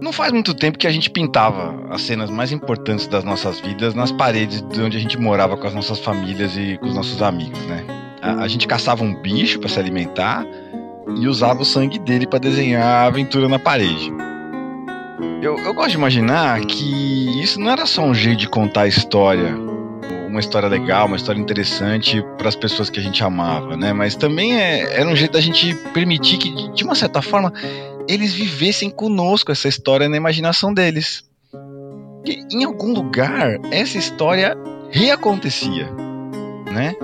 Não faz muito tempo que a gente pintava as cenas mais importantes das nossas vidas nas paredes de onde a gente morava com as nossas famílias e com os nossos amigos, né? A, a gente caçava um bicho para se alimentar e usava o sangue dele para desenhar a aventura na parede. Eu, eu gosto de imaginar que isso não era só um jeito de contar a história, uma história legal, uma história interessante para as pessoas que a gente amava, né? Mas também é, era um jeito da gente permitir que, de uma certa forma, eles vivessem conosco essa história na imaginação deles. Em algum lugar essa história reacontecia, né?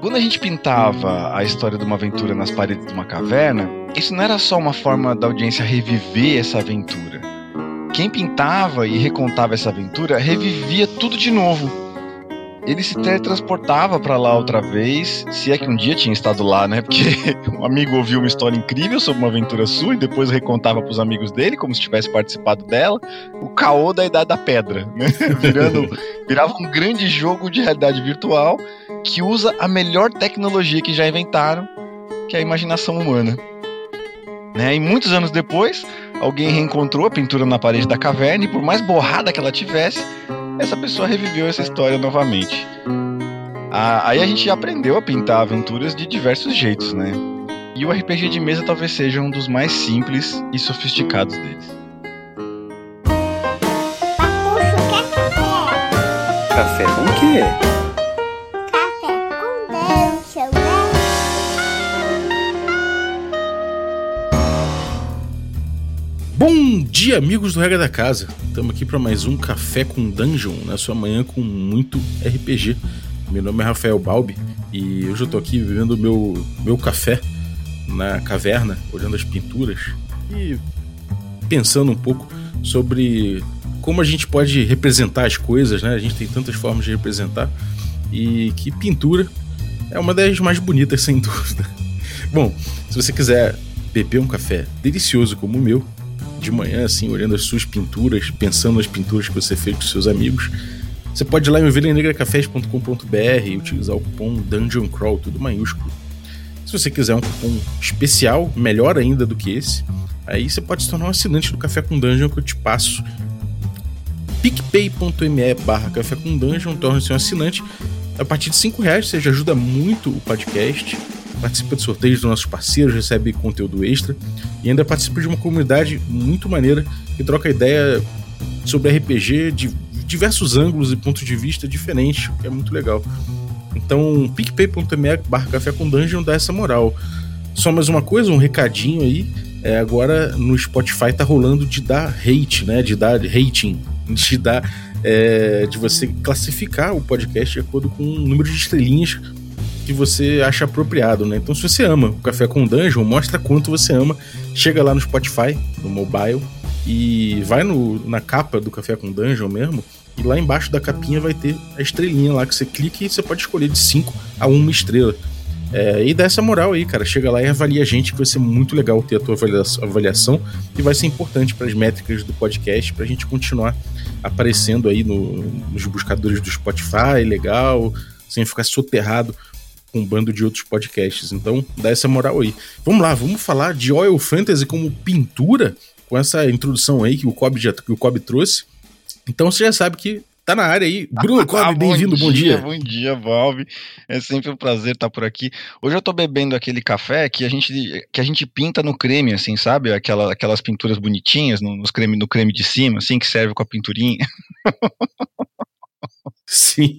Quando a gente pintava a história de uma aventura nas paredes de uma caverna, isso não era só uma forma da audiência reviver essa aventura. Quem pintava e recontava essa aventura revivia tudo de novo. Ele se teletransportava para lá outra vez, se é que um dia tinha estado lá, né? Porque um amigo ouviu uma história incrível sobre uma aventura sua e depois recontava para os amigos dele, como se tivesse participado dela. O caô da Idade da Pedra, né? Virando, virava um grande jogo de realidade virtual que usa a melhor tecnologia que já inventaram, que é a imaginação humana. Né? E muitos anos depois, alguém reencontrou a pintura na parede da caverna e, por mais borrada que ela tivesse, essa pessoa reviveu essa história novamente. Ah, aí a gente aprendeu a pintar aventuras de diversos jeitos, né? E o RPG de mesa talvez seja um dos mais simples e sofisticados deles. Café com o quê? Bom dia, amigos do Regra da Casa. Estamos aqui para mais um Café com Dungeon, na sua manhã com muito RPG. Meu nome é Rafael Balbi e hoje eu estou aqui bebendo meu, meu café na caverna, olhando as pinturas e pensando um pouco sobre como a gente pode representar as coisas, né? A gente tem tantas formas de representar e que pintura é uma das mais bonitas, sem dúvida. Bom, se você quiser beber um café delicioso como o meu, de manhã, assim, olhando as suas pinturas, pensando nas pinturas que você fez com seus amigos, você pode ir lá em ovelhanegracafés.com.br e utilizar o cupom Dungeon Crawl, tudo maiúsculo. Se você quiser um cupom especial, melhor ainda do que esse, aí você pode se tornar um assinante do Café com Dungeon que eu te passo. picpay.me barra Café com Dungeon, torne-se um assinante. A partir de 5 reais você já ajuda muito o podcast participa de sorteios dos nossos parceiros, recebe conteúdo extra e ainda participa de uma comunidade muito maneira que troca ideia sobre RPG de diversos ângulos e pontos de vista diferentes, que é muito legal. Então, picpay.me barra café com dungeon dá essa moral. Só mais uma coisa, um recadinho aí. É, agora no Spotify tá rolando de dar hate, né? De dar rating, de dar. É, de você classificar o podcast de acordo com o número de estrelinhas que você acha apropriado, né? Então, se você ama o Café com Dungeon, mostra quanto você ama. Chega lá no Spotify, no mobile, e vai no, na capa do Café com Dungeon mesmo. E lá embaixo da capinha vai ter a estrelinha lá que você clica e você pode escolher de 5 a 1 estrela. É, e dá essa moral aí, cara. Chega lá e avalia a gente, que vai ser muito legal ter a tua avaliação e vai ser importante para as métricas do podcast, para a gente continuar aparecendo aí no, nos buscadores do Spotify, legal, sem ficar soterrado com um bando de outros podcasts. Então, dá essa moral aí. Vamos lá, vamos falar de Oil Fantasy como pintura, com essa introdução aí que o Kobe, já, que o Kobe trouxe. Então você já sabe que tá na área aí. Bruno Kobe, bem-vindo, bom dia. Bom dia, Valve. É sempre um prazer estar por aqui. Hoje eu tô bebendo aquele café que a gente, que a gente pinta no creme, assim, sabe? Aquela, aquelas pinturas bonitinhas no, nos creme, no creme de cima, assim, que serve com a pinturinha. Sim.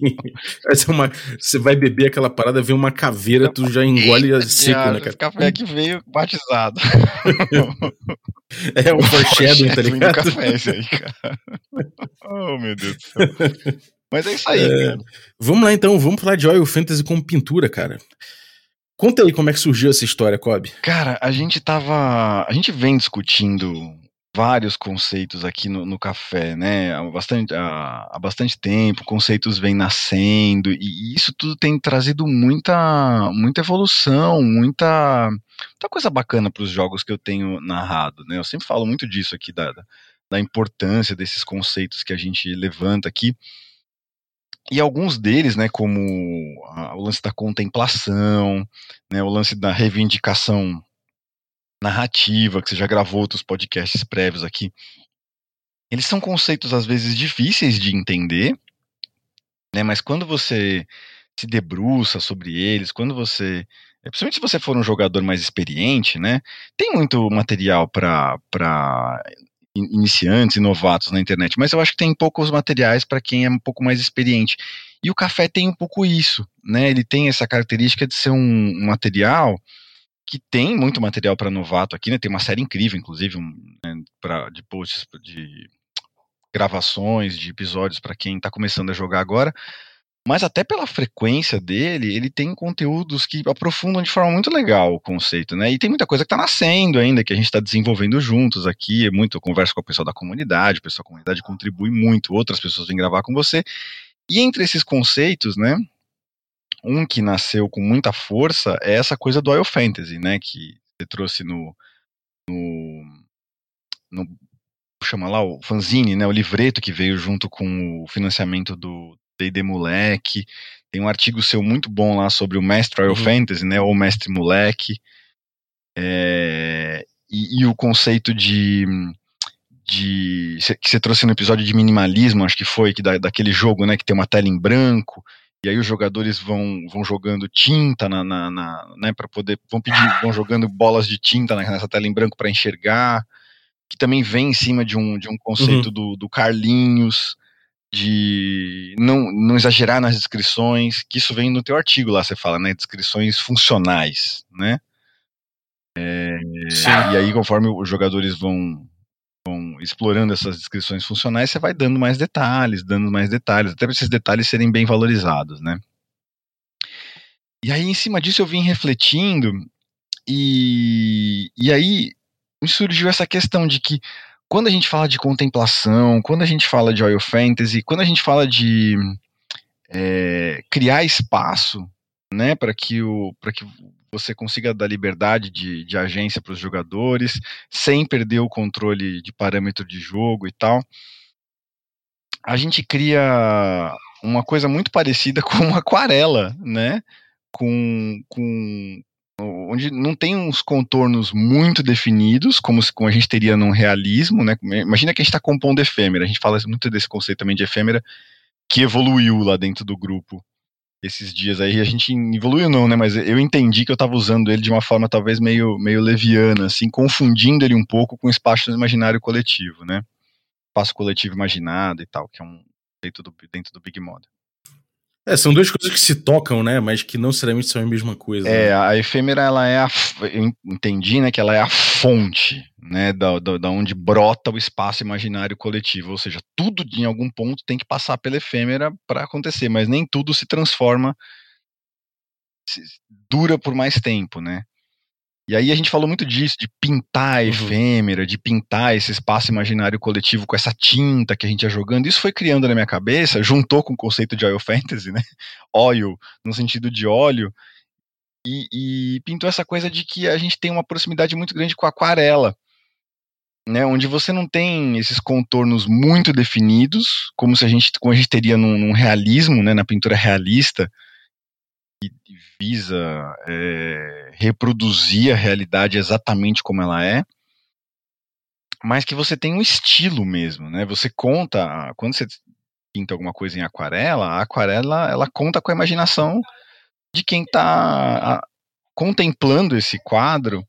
Essa é uma, você vai beber aquela parada, vem uma caveira, tu já engole a seco, né, cara? Café que veio batizado. é um foreshadowing, tá ligado? café esse aí, cara. Oh, meu Deus do céu. Mas é isso aí, é, cara. Vamos lá então, vamos falar de Oil Fantasy com pintura, cara. Conta aí como é que surgiu essa história, Kobe. Cara, a gente tava. A gente vem discutindo vários conceitos aqui no, no café, né? Há bastante, há, há, bastante tempo, conceitos vêm nascendo, e isso tudo tem trazido muita, muita evolução, muita, muita coisa bacana para os jogos que eu tenho narrado, né? Eu sempre falo muito disso aqui, da, da importância desses conceitos que a gente levanta aqui. E alguns deles, né, como a, o lance da contemplação, né, o lance da reivindicação narrativa, que você já gravou outros podcasts prévios aqui, eles são conceitos às vezes difíceis de entender, né? Mas quando você se debruça sobre eles, quando você, principalmente se você for um jogador mais experiente, né? Tem muito material para para iniciantes e novatos na internet, mas eu acho que tem poucos materiais para quem é um pouco mais experiente. E o café tem um pouco isso, né? Ele tem essa característica de ser um, um material que tem muito material para novato aqui, né? Tem uma série incrível, inclusive, um, né, pra, de posts, de gravações, de episódios para quem está começando a jogar agora. Mas até pela frequência dele, ele tem conteúdos que aprofundam de forma muito legal o conceito, né? E tem muita coisa que está nascendo ainda, que a gente está desenvolvendo juntos aqui. É muito, eu converso com o pessoal da comunidade, o pessoal da comunidade contribui muito, outras pessoas vêm gravar com você. E entre esses conceitos, né? Um que nasceu com muita força é essa coisa do Oil Fantasy, né? Que você trouxe no, no, no chama lá o fanzine, né? O livreto que veio junto com o financiamento do D&D Moleque. Tem um artigo seu muito bom lá sobre o Mestre Oil uhum. Fantasy, né? Ou Mestre Moleque. É, e, e, o conceito de de que você trouxe no episódio de minimalismo, acho que foi que da, daquele jogo, né, que tem uma tela em branco e aí os jogadores vão, vão jogando tinta na, na, na né, para poder vão pedir, vão jogando bolas de tinta nessa tela em branco para enxergar, que também vem em cima de um, de um conceito uhum. do, do Carlinhos de não, não exagerar nas descrições, que isso vem no teu artigo lá, você fala, né, descrições funcionais, né? É, e aí, conforme os jogadores vão, vão explorando essas descrições funcionais, você vai dando mais detalhes, dando mais detalhes, até para esses detalhes serem bem valorizados, né? E aí, em cima disso, eu vim refletindo, e, e aí me surgiu essa questão de que quando a gente fala de contemplação, quando a gente fala de oil fantasy, quando a gente fala de é, criar espaço, né, para que o que você consiga dar liberdade de, de agência para os jogadores, sem perder o controle de parâmetro de jogo e tal. A gente cria uma coisa muito parecida com aquarela, né? Com, com, onde não tem uns contornos muito definidos, como, como a gente teria num realismo, né? Imagina que a gente está compondo efêmera, a gente fala muito desse conceito também de efêmera, que evoluiu lá dentro do grupo esses dias aí. A gente evoluiu não, né? Mas eu entendi que eu estava usando ele de uma forma talvez meio, meio leviana, assim, confundindo ele um pouco com o espaço imaginário coletivo, né? Espaço coletivo imaginado e tal, que é um dentro do, dentro do Big Model. É, são duas coisas que se tocam, né? Mas que não necessariamente são a mesma coisa. É, né? a efêmera, ela é a. Eu entendi, né? Que ela é a fonte, né? Da, da, da, onde brota o espaço imaginário coletivo. Ou seja, tudo em algum ponto tem que passar pela efêmera para acontecer, mas nem tudo se transforma. Se, dura por mais tempo, né? E aí a gente falou muito disso, de pintar a uhum. efêmera, de pintar esse espaço imaginário coletivo com essa tinta que a gente ia jogando. Isso foi criando na minha cabeça, juntou com o conceito de oil fantasy, né? Oil, no sentido de óleo, e, e pintou essa coisa de que a gente tem uma proximidade muito grande com a aquarela. Né, onde você não tem esses contornos muito definidos, como se a gente, como a gente teria num, num realismo, né, na pintura realista, que visa é, reproduzir a realidade exatamente como ela é, mas que você tem um estilo mesmo, né? Você conta, quando você pinta alguma coisa em aquarela, a aquarela ela conta com a imaginação de quem está contemplando esse quadro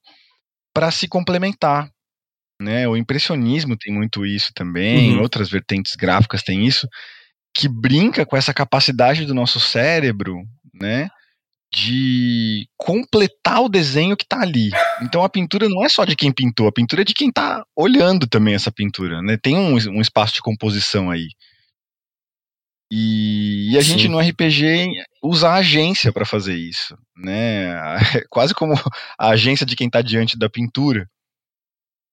para se complementar, né? O impressionismo tem muito isso também, uhum. outras vertentes gráficas têm isso, que brinca com essa capacidade do nosso cérebro, né? De completar o desenho que está ali. Então a pintura não é só de quem pintou, a pintura é de quem está olhando também essa pintura, né? Tem um, um espaço de composição aí. E, e a Sim. gente no RPG usa a agência para fazer isso, né? Quase como a agência de quem está diante da pintura.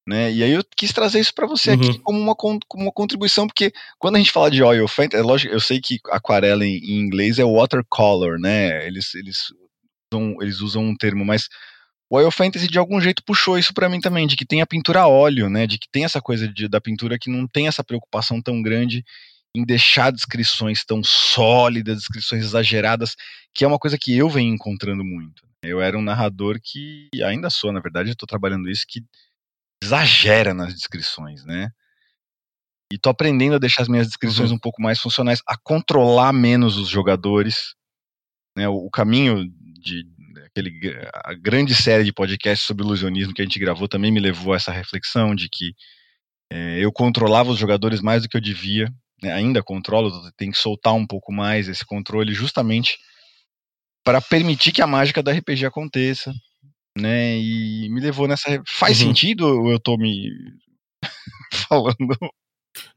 Né? E aí eu quis trazer isso para você uhum. aqui como uma, como uma contribuição, porque quando a gente fala de oil paint, é lógico, eu sei que aquarela em, em, inglês é watercolor, né? Eles, eles, usam, eles usam um termo, mas o oil fantasy de algum jeito puxou isso para mim também, de que tem a pintura a óleo, né? De que tem essa coisa de, da pintura que não tem essa preocupação tão grande em deixar descrições tão sólidas, descrições exageradas, que é uma coisa que eu venho encontrando muito. Eu era um narrador que ainda sou, na verdade, estou trabalhando isso que exagera nas descrições, né? E tô aprendendo a deixar as minhas descrições Uhum. um pouco mais funcionais, a controlar menos os jogadores. Né, o, o caminho de aquele, a grande série de podcasts sobre ilusionismo que a gente gravou também me levou a essa reflexão de que é, eu controlava os jogadores mais do que eu devia. né, ainda controlo, tem que soltar um pouco mais esse controle justamente para permitir que a mágica da RPG aconteça, né? E me levou nessa. Faz Uhum. sentido ou eu tô me falando?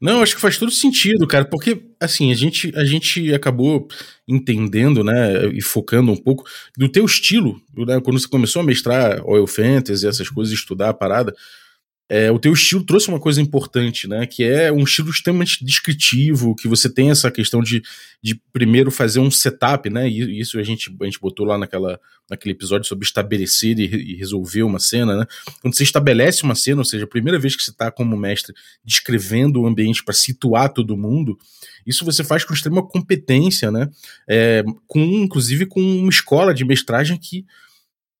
Não, acho que faz todo sentido, cara, porque assim, a gente, a gente acabou entendendo, né, e focando um pouco do teu estilo, né, quando você começou a mestrar Oil Fantasy, essas coisas, estudar a parada, é, o teu estilo trouxe uma coisa importante, né, que é um estilo extremamente descritivo, que você tem essa questão de, de primeiro fazer um setup, né, e isso a gente, a gente botou lá naquela, naquele episódio sobre estabelecer e, e resolver uma cena, né, quando você estabelece uma cena, ou seja, a primeira vez que você está como mestre descrevendo o ambiente para situar todo mundo, isso você faz com extrema competência, né? É, com, inclusive com uma escola de mestragem que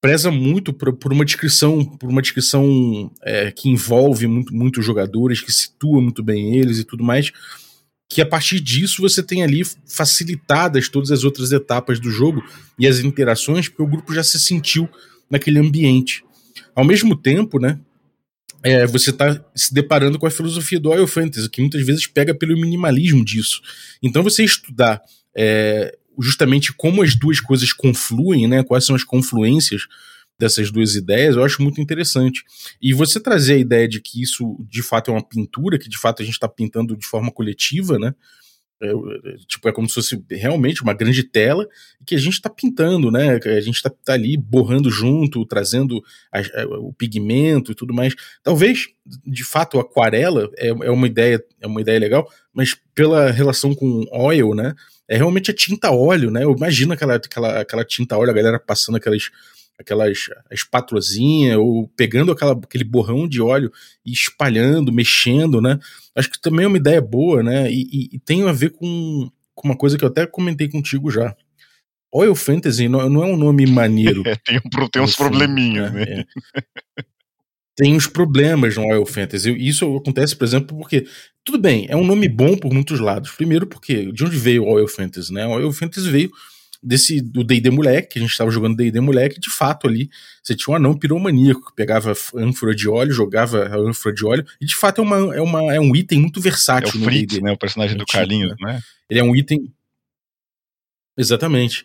preza muito por, por uma descrição, por uma descrição é, que envolve muito, muitos jogadores, que situa muito bem eles e tudo mais. Que a partir disso você tem ali facilitadas todas as outras etapas do jogo e as interações, porque o grupo já se sentiu naquele ambiente. Ao mesmo tempo, né? é, você está se deparando com a filosofia do Oil Fantasy, que muitas vezes pega pelo minimalismo disso. Então, você estudar é, justamente como as duas coisas confluem, né, quais são as confluências dessas duas ideias, eu acho muito interessante. E você trazer a ideia de que isso de fato é uma pintura, que de fato a gente está pintando de forma coletiva, né? É, é, tipo, é como se fosse realmente uma grande tela que a gente está pintando, né? A gente está tá ali borrando junto, trazendo a- a- o pigmento e tudo mais. Talvez, de fato, aquarela é, é uma ideia é uma ideia legal, mas pela relação com oil, né? É realmente a tinta óleo, né? Eu imagino aquela, aquela, aquela tinta óleo, a galera passando aquelas aquelas espátulazinha ou pegando aquela, aquele borrão de óleo e espalhando, mexendo, né? Acho que também é uma ideia boa, né? E, e- e tem a ver com, com uma coisa que eu até comentei contigo já. Oil Fantasy não, não é um nome maneiro. É, tem, um tem uns fundo, probleminhas, né? É. Tem uns problemas no Oil Fantasy. Isso acontece, por exemplo, porque. Tudo bem, é um nome bom por muitos lados. Primeiro, porque de onde veio o Oil Fantasy, né? O Oil Fantasy veio desse do D&D moleque, que a gente estava jogando D&D moleque, de fato ali, você tinha um anão piromaníaco que pegava ânfora de óleo, jogava a ânfora de óleo, e de fato é, uma, é, uma, é um item muito É versátil o no Fritz, D&D. né? O personagem do Carlinhos, né? Ele é um item. Exatamente.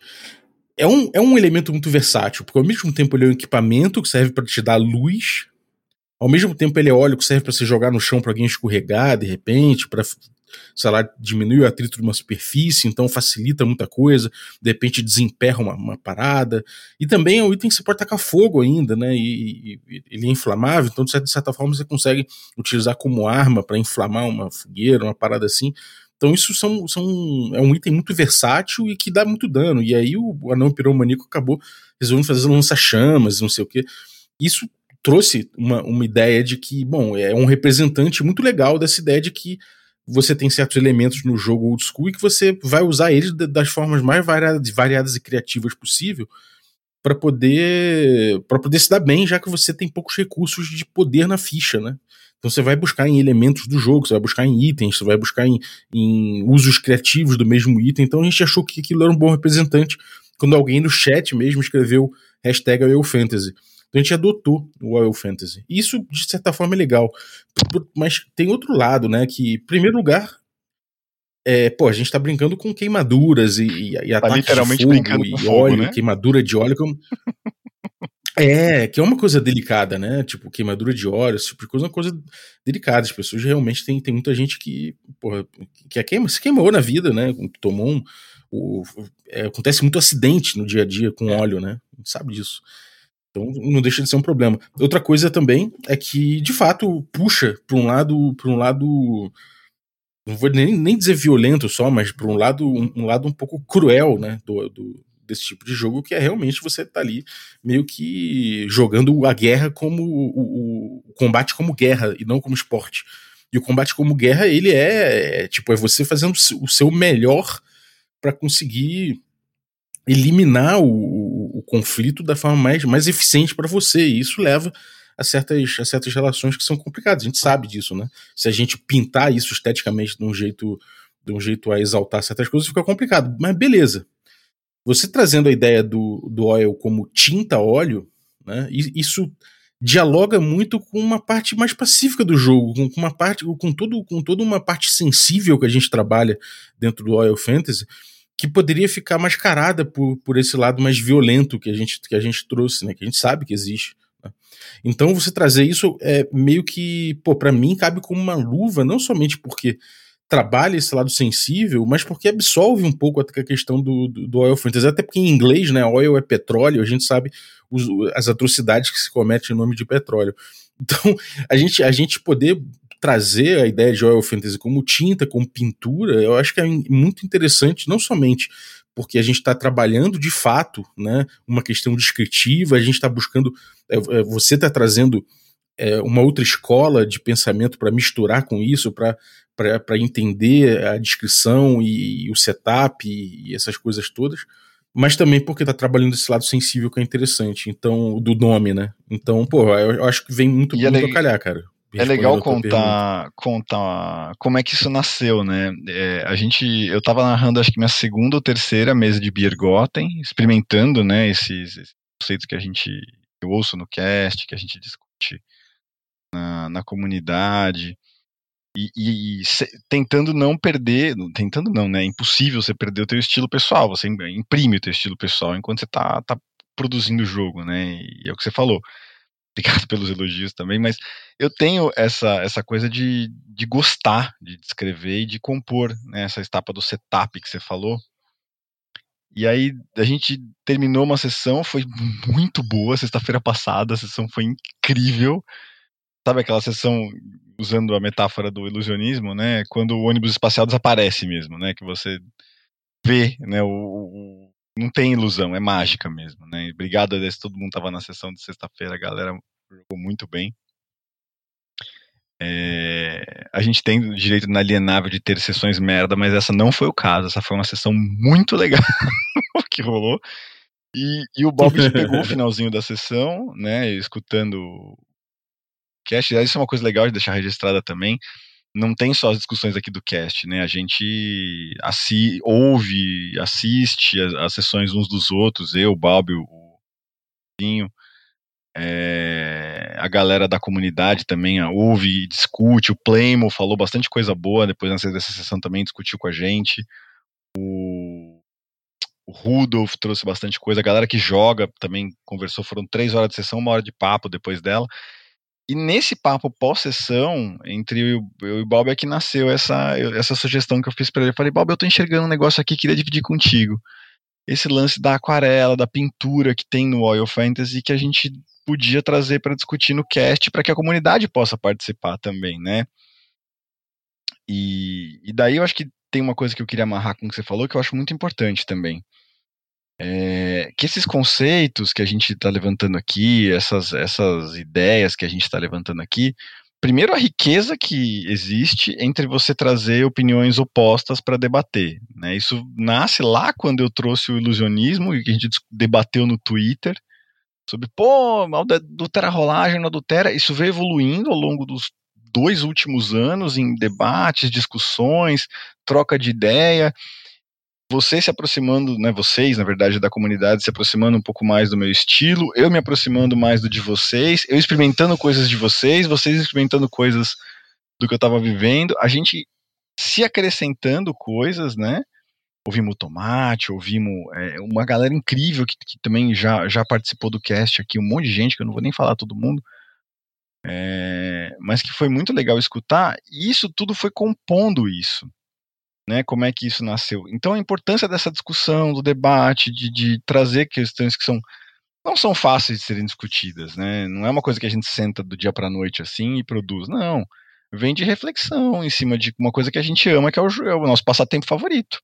É um, é um elemento muito versátil, porque ao mesmo tempo ele é um equipamento que serve para te dar luz, ao mesmo tempo ele é óleo que serve para você jogar no chão para alguém escorregar de repente, para sei lá, diminuir o atrito de uma superfície, então facilita muita coisa, de repente desemperra uma, uma parada. E também é um item que você pode tacar fogo ainda, né? E, e- ele é inflamável, então de certa, de certa forma você consegue utilizar como arma para inflamar uma fogueira, uma parada assim. Então isso são, são, é um item muito versátil e que dá muito dano. E aí o anão piromaníaco acabou resolvendo fazer lança-chamas, não sei o quê. Isso trouxe uma, uma ideia de que, bom, é um representante muito legal dessa ideia de que você tem certos elementos no jogo old school e que você vai usar eles da- das formas mais variadas, variadas e criativas possível para poder para poder se dar bem, já que você tem poucos recursos de poder na ficha, né? Então você vai buscar em elementos do jogo, você vai buscar em itens, você vai buscar em, em usos criativos do mesmo item. Então a gente achou que aquilo era um bom representante quando alguém no chat mesmo escreveu hashtag Oil Fantasy. Então a gente adotou o Oil Fantasy. E Isso, de certa forma, é legal. Mas tem outro lado, né? Que, em primeiro lugar, é, pô, a gente tá brincando com queimaduras e, e, e ataques literalmente brincando e fogo, óleo, né? queimadura de óleo. Como... É, que é uma coisa delicada, né? Tipo, queimadura de óleo, esse tipo de coisa é uma coisa delicada. As pessoas realmente tem, tem muita gente que, porra, que é queima, se queimou na vida, né? Tomou um. O, é, acontece muito acidente no dia a dia com óleo, né? A gente sabe disso. Então não deixa de ser um problema. Outra coisa também é que, de fato, puxa para um lado, para um lado, não vou nem, nem dizer violento só, mas para um lado, um, um lado um pouco cruel, né, do, do- desse tipo de jogo, que é realmente você tá ali meio que jogando a guerra como o, o- o combate como guerra e não como esporte. E o combate como guerra, ele é, é, tipo, é você fazendo o seu melhor para conseguir eliminar o, conflito da forma mais, mais eficiente para você. E isso leva a certas, a certas relações que são complicadas. A gente sabe disso, né? Se a gente pintar isso esteticamente de um jeito, de um jeito a exaltar certas coisas, fica complicado. Mas beleza. Você trazendo a ideia do, do oil como tinta óleo, né? Isso dialoga muito com uma parte mais pacífica do jogo, com uma parte, com todo, com toda uma parte sensível que a gente trabalha dentro do Oil Fantasy, que poderia ficar mascarada por, por esse lado mais violento que a gente, que a gente trouxe, né? Que a gente sabe que existe. Né? Então você trazer isso é meio que, pô, para mim cabe como uma luva, não somente porque trabalha esse lado sensível, mas porque absolve um pouco a questão do, do, do oil fantasy, até porque em inglês, né, oil é petróleo, a gente sabe os, as atrocidades que se cometem em nome de petróleo. Então, a gente, a gente poder trazer a ideia de oil fantasy como tinta, como pintura, eu acho que é muito interessante, não somente porque a gente está trabalhando de fato, né, uma questão descritiva, a gente está buscando, é, é, você está trazendo é, uma outra escola de pensamento para misturar com isso, para entender a descrição e, e o setup e, e, essas coisas todas, mas também porque está trabalhando esse lado sensível que é interessante, então, do nome, né? Então, pô, eu, eu acho que vem muito, e é muito é a calhar, cara. É legal contar, contar como é que isso nasceu, né? É, a gente, eu estava narrando acho que minha segunda ou terceira mesa de Biergotten, experimentando, né, esses, esses conceitos que a gente eu ouço no cast, que a gente discute na, na comunidade e, e, e se, tentando não perder, tentando não, né? É impossível você perder o teu estilo pessoal, você imprime o teu estilo pessoal enquanto você tá, tá produzindo o jogo, né? E é o que você falou. Obrigado pelos elogios também, mas eu tenho essa, essa coisa de, de gostar de descrever e de compor, né? Essa etapa do setup que você falou. E aí a gente terminou uma sessão, foi muito boa, sexta-feira passada, a sessão foi incrível sabe aquela sessão usando a metáfora do ilusionismo, né? Quando o ônibus espacial desaparece mesmo, né? Que você vê, né? O, não tem ilusão, é mágica mesmo, né? Obrigado a Deus, todo mundo estava na sessão de sexta-feira, a galera jogou muito bem. É, a gente tem o direito inalienável de ter sessões merda, mas essa não foi o caso. Essa foi uma sessão muito legal que rolou. E, e o Bob pegou o finalzinho da sessão, né? Escutando cast, isso é uma coisa legal de deixar registrada também. Não tem só as discussões aqui do cast, né? A gente assi ouve, assiste as, as sessões uns dos outros, eu, o Balbi, o é, a galera da comunidade também ouve e discute. O Playmo falou bastante coisa boa depois dessa sessão também discutiu com a gente. O, o Rudolf trouxe bastante coisa. A galera que joga também conversou. Foram três horas de sessão, uma hora de papo depois dela. E nesse papo pós-sessão, entre eu, eu e o Bob, é que nasceu essa, essa sugestão que eu fiz para ele. Eu falei, Bob, eu tô enxergando um negócio aqui, queria dividir contigo. Esse lance da aquarela, da pintura que tem no Oil Fantasy, que a gente podia trazer para discutir no cast, para que a comunidade possa participar também, né? E, e daí eu acho que tem uma coisa que eu queria amarrar com o que você falou, que eu acho muito importante também é, que esses conceitos que a gente está levantando aqui, essas, essas ideias que a gente está levantando aqui, primeiro a riqueza que existe entre você trazer opiniões opostas para debater. Né? Isso nasce lá quando eu trouxe o ilusionismo, e que a gente debateu no Twitter, sobre, pô, adultera rolagem, não adultera. Isso veio evoluindo ao longo dos dois últimos anos em debates, discussões, troca de ideia você se aproximando, né, vocês, na verdade, da comunidade, se aproximando um pouco mais do meu estilo, eu me aproximando mais do de vocês, eu experimentando coisas de vocês, vocês experimentando coisas do que eu estava vivendo, a gente se acrescentando coisas, né? Ouvimos o Tomate, ouvimos é, uma galera incrível que, que, também já, já participou do cast aqui, um monte de gente, que eu não vou nem falar todo mundo, é, mas que foi muito legal escutar, e isso tudo foi compondo isso né, como é que isso nasceu. Então a importância dessa discussão, do debate, de, de trazer questões que são não são fáceis de serem discutidas, né? Não é uma coisa que a gente senta do dia para a noite assim e produz, não. Vem de reflexão em cima de uma coisa que a gente ama, que é o, é o nosso passatempo favorito.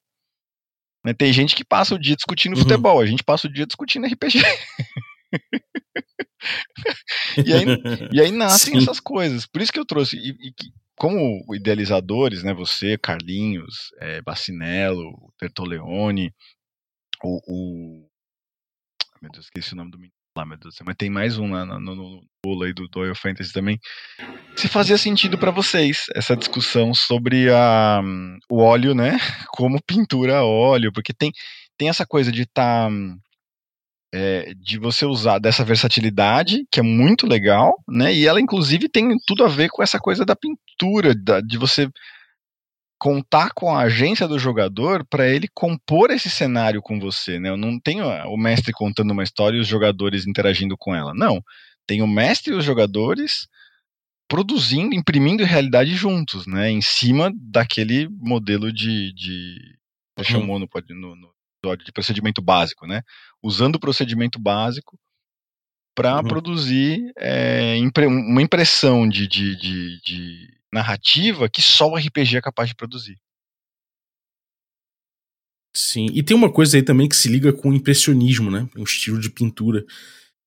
Né? Tem gente que passa o dia discutindo uhum. futebol, a gente passa o dia discutindo RPG. e, aí, e aí nascem Sim. essas coisas. Por isso que eu trouxe. E, e, como idealizadores, né, você, Carlinhos, é, Bacinello, Tertoleone, o, o, Meu Deus, esqueci o nome do menino. lá, meu Deus mas tem mais um lá no, no, bolo aí do, do Oil Fantasy também. Se fazia sentido para vocês essa discussão sobre a, o óleo, né? Como pintura óleo, porque tem, tem essa coisa de estar. Tá, é, de você usar dessa versatilidade, que é muito legal, né? E ela, inclusive, tem tudo a ver com essa coisa da pintura, da, de você contar com a agência do jogador para ele compor esse cenário com você, né? Eu não tenho o mestre contando uma história e os jogadores interagindo com ela. Não. Tem o mestre e os jogadores produzindo, imprimindo realidade juntos, né? Em cima daquele modelo de. de uhum. chamou no, no, no episódio de procedimento básico, né? Usando o procedimento básico para uhum. produzir é, impre uma impressão de, de, de, de narrativa que só o RPG é capaz de produzir. Sim, e tem uma coisa aí também que se liga com o impressionismo, né? Um estilo de pintura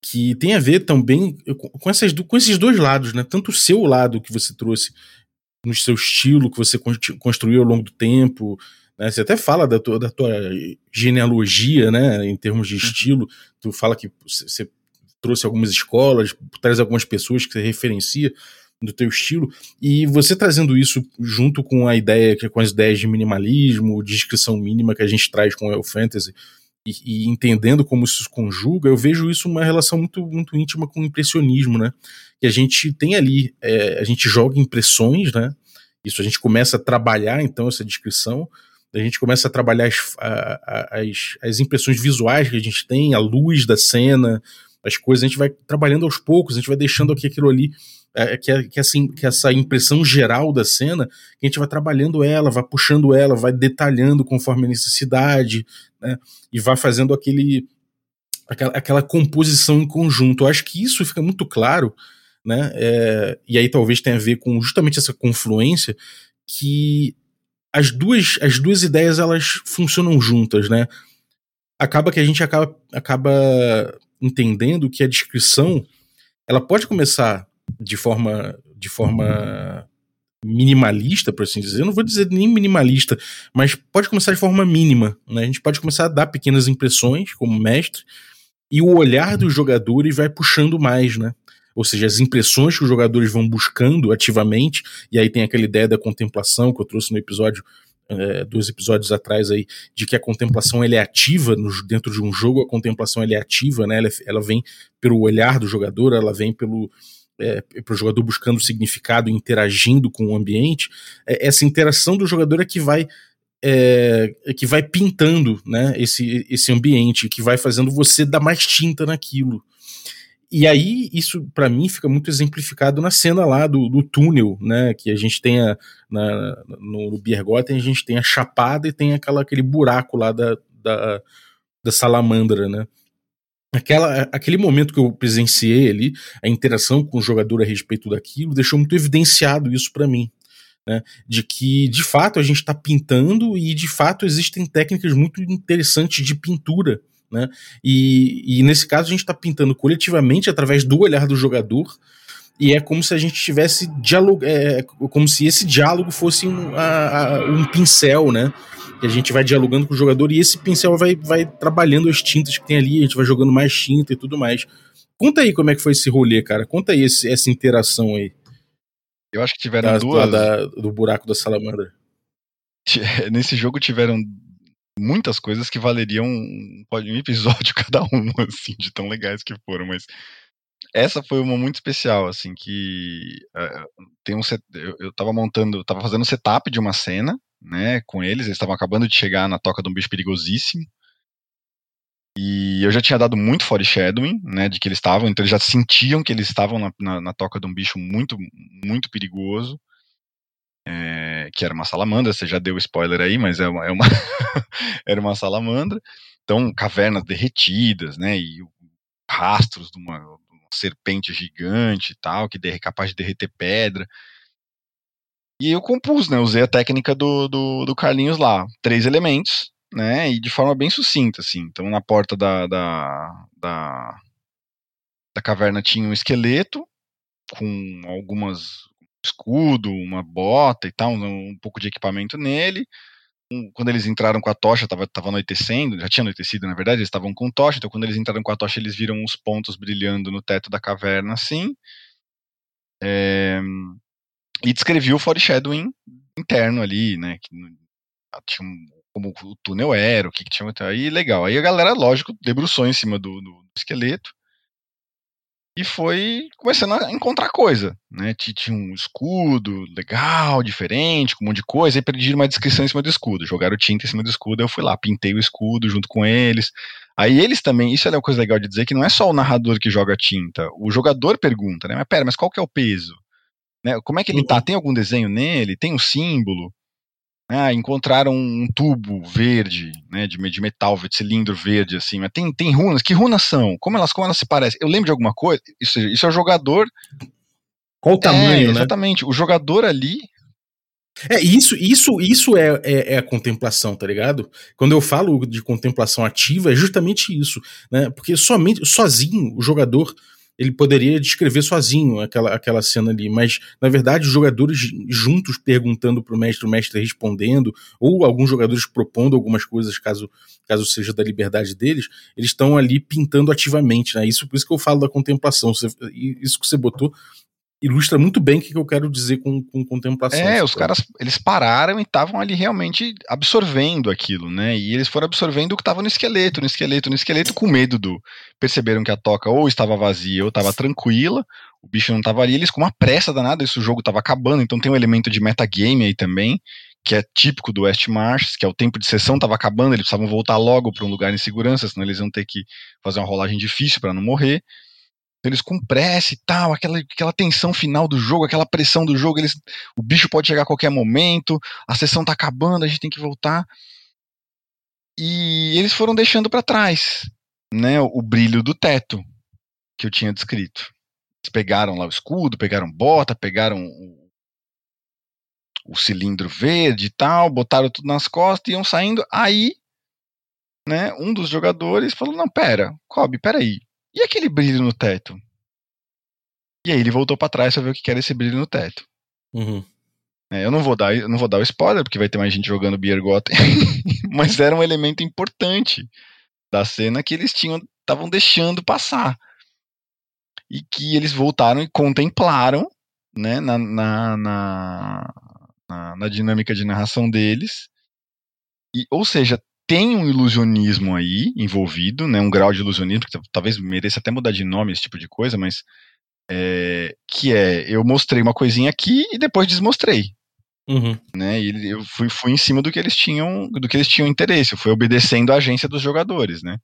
que tem a ver também com, essas, com esses dois lados, né? Tanto o seu lado que você trouxe no seu estilo, que você construiu ao longo do tempo, né? Você até fala da tua, da tua genealogia, né? Em termos de uhum. estilo, tu fala que você trouxe algumas escolas, traz algumas pessoas que você referencia, do teu estilo, e você trazendo isso junto com a ideia, com as ideias de minimalismo, de descrição mínima que a gente traz com o Fantasy, e, e, entendendo como isso se conjuga, eu vejo isso uma relação muito, muito íntima com o impressionismo, né? Que a gente tem ali, é, a gente joga impressões, né? Isso a gente começa a trabalhar, então, essa descrição, a gente começa a trabalhar as, a, as, as impressões visuais que a gente tem, a luz da cena, as coisas, a gente vai trabalhando aos poucos, a gente vai deixando aqui aquilo ali é, que, é, que, assim, que essa impressão geral da cena, que a gente vai trabalhando ela, vai puxando ela, vai detalhando conforme a necessidade, né? E vai fazendo aquele, aquela, aquela composição em conjunto. Eu acho que isso fica muito claro, né? É, e aí talvez tenha a ver com justamente essa confluência que as duas, as duas ideias elas funcionam juntas, né? Acaba que a gente acaba, acaba entendendo que a descrição ela pode começar de forma, de forma minimalista, por assim dizer. Eu não vou dizer nem minimalista, mas pode começar de forma mínima. Né? A gente pode começar a dar pequenas impressões como mestre e o olhar dos jogadores vai puxando mais, né? Ou seja, as impressões que os jogadores vão buscando ativamente, e aí tem aquela ideia da contemplação que eu trouxe no episódio é, dois episódios atrás aí, de que a contemplação ela é ativa no, dentro de um jogo, a contemplação ela é ativa, né? Ela, ela vem pelo olhar do jogador, ela vem pelo, é, para o jogador buscando significado, interagindo com o ambiente, é, essa interação do jogador é que vai é, é, que vai pintando né, esse, esse ambiente, que vai fazendo você dar mais tinta naquilo. E aí, isso para mim fica muito exemplificado na cena lá do, do túnel, né? Que a gente tem a, na, no, no Biergoten, a gente tem a chapada e tem aquela, aquele buraco lá da, da, da salamandra, né? Aquela, aquele momento que eu presenciei ali, a interação com o jogador a respeito daquilo, deixou muito evidenciado isso para mim. Né, de que de fato a gente está pintando e de fato existem técnicas muito interessantes de pintura. Né, e, e nesse caso a gente está pintando coletivamente através do olhar do jogador e é como se a gente tivesse diálogo, é, como se esse diálogo fosse um, a, a, um pincel, né? E a gente vai dialogando com o jogador e esse pincel vai, vai trabalhando as tintas que tem ali, a gente vai jogando mais tinta e tudo mais. Conta aí como é que foi esse rolê, cara. Conta aí esse, essa interação aí. Eu acho que tiveram da, duas. Da, do buraco da salamandra. Nesse jogo tiveram muitas coisas que valeriam um, um episódio cada um, assim, de tão legais que foram, mas essa foi uma muito especial, assim, que uh, tem um set, eu, eu tava montando, tava fazendo setup de uma cena, né, com eles. Eles estavam acabando de chegar na toca de um bicho perigosíssimo. E eu já tinha dado muito foreshadowing, né, de que eles estavam, então eles já sentiam que eles estavam na, na, na toca de um bicho muito, muito perigoso, é, que era uma salamandra, você já deu spoiler aí, mas é uma, é uma era uma salamandra, então cavernas derretidas, né, e rastros de uma, de uma serpente gigante e tal, que é capaz de derreter pedra, e eu compus, né? Usei a técnica do, do, do Carlinhos lá. Três elementos, né? E de forma bem sucinta, assim. Então, na porta da, da, da, da caverna tinha um esqueleto com algumas escudo, uma bota e tal, um, um pouco de equipamento nele, quando eles entraram com a tocha, tava, tava anoitecendo, já tinha anoitecido, na verdade, eles estavam com tocha, então quando eles entraram com a tocha, eles viram uns pontos brilhando no teto da caverna, assim. É, e descrevi o foreshadowing interno ali, né? Que tinha um, como o túnel era, o que, que tinha. Aí legal. Aí a galera, lógico, debruçou em cima do, do esqueleto e foi começando a encontrar coisa, né? Tinha um escudo legal, diferente, com um monte de coisa, e pediram uma descrição em cima do escudo, jogaram tinta em cima do escudo, eu fui lá, pintei o escudo junto com eles. Aí eles também, isso é uma coisa legal de dizer, que não é só o narrador que joga tinta, o jogador pergunta, né? Mas pera, mas qual que é o peso? Né? Como é que ele tá? Uhum. Tem algum desenho nele? Tem um símbolo? Ah, encontraram um tubo verde, né, de, de metal, de cilindro verde, assim, mas tem, tem runas, que runas são? Como elas, como elas se parecem? Eu lembro de alguma coisa? Isso, isso é o jogador... Qual o tamanho, é, Exatamente, né? o jogador ali... É, isso, isso, isso é, é, é, a contemplação, tá ligado? Quando eu falo de contemplação ativa, é justamente isso, né? Porque somente, sozinho, o jogador ele poderia descrever sozinho aquela, aquela cena ali, mas na verdade os jogadores juntos perguntando para o mestre, o mestre respondendo, ou alguns jogadores propondo algumas coisas, caso, caso seja da liberdade deles, eles estão ali pintando ativamente, né? Isso por isso que eu falo da contemplação. Você, isso que você botou ilustra muito bem o que eu quero dizer com, com contemplação. É, os caras, eles pararam e estavam ali realmente absorvendo aquilo, né? E eles foram absorvendo o que estava no esqueleto, no esqueleto, no esqueleto, com medo do. Perceberam que a toca ou estava vazia ou estava tranquila, o bicho não estava ali, eles com uma pressa danada, esse jogo estava acabando, então tem um elemento de metagame aí também, que é típico do West Marches, que é o tempo de sessão estava acabando, eles precisavam voltar logo para um lugar em segurança, senão eles iam ter que fazer uma rolagem difícil para não morrer eles com pressa e tal, aquela, aquela tensão final do jogo, aquela pressão do jogo, eles, o bicho pode chegar a qualquer momento, a sessão tá acabando, a gente tem que voltar. E eles foram deixando para trás, né, o brilho do teto que eu tinha descrito. Eles pegaram lá o escudo, pegaram bota, pegaram o, o cilindro verde e tal, botaram tudo nas costas, iam saindo. Aí, né, um dos jogadores falou: "Não, pera, Kobe, pera aí. E aquele brilho no teto? E aí ele voltou para trás pra ver o que era esse brilho no teto. Uhum. É, eu não vou dar, não vou dar o spoiler, porque vai ter mais gente jogando Beer Gotten, mas era um elemento importante da cena que eles tinham estavam deixando passar. E que eles voltaram e contemplaram né, na, na, na, na, na dinâmica de narração deles. E, ou seja, tem um ilusionismo aí envolvido, né, um grau de ilusionismo, que talvez mereça até mudar de nome esse tipo de coisa, mas é, que é, eu mostrei uma coisinha aqui e depois desmostrei. Uhum. Né, e eu fui, fui em cima do que eles tinham do que eles tinham interesse, eu fui obedecendo a agência dos jogadores, né?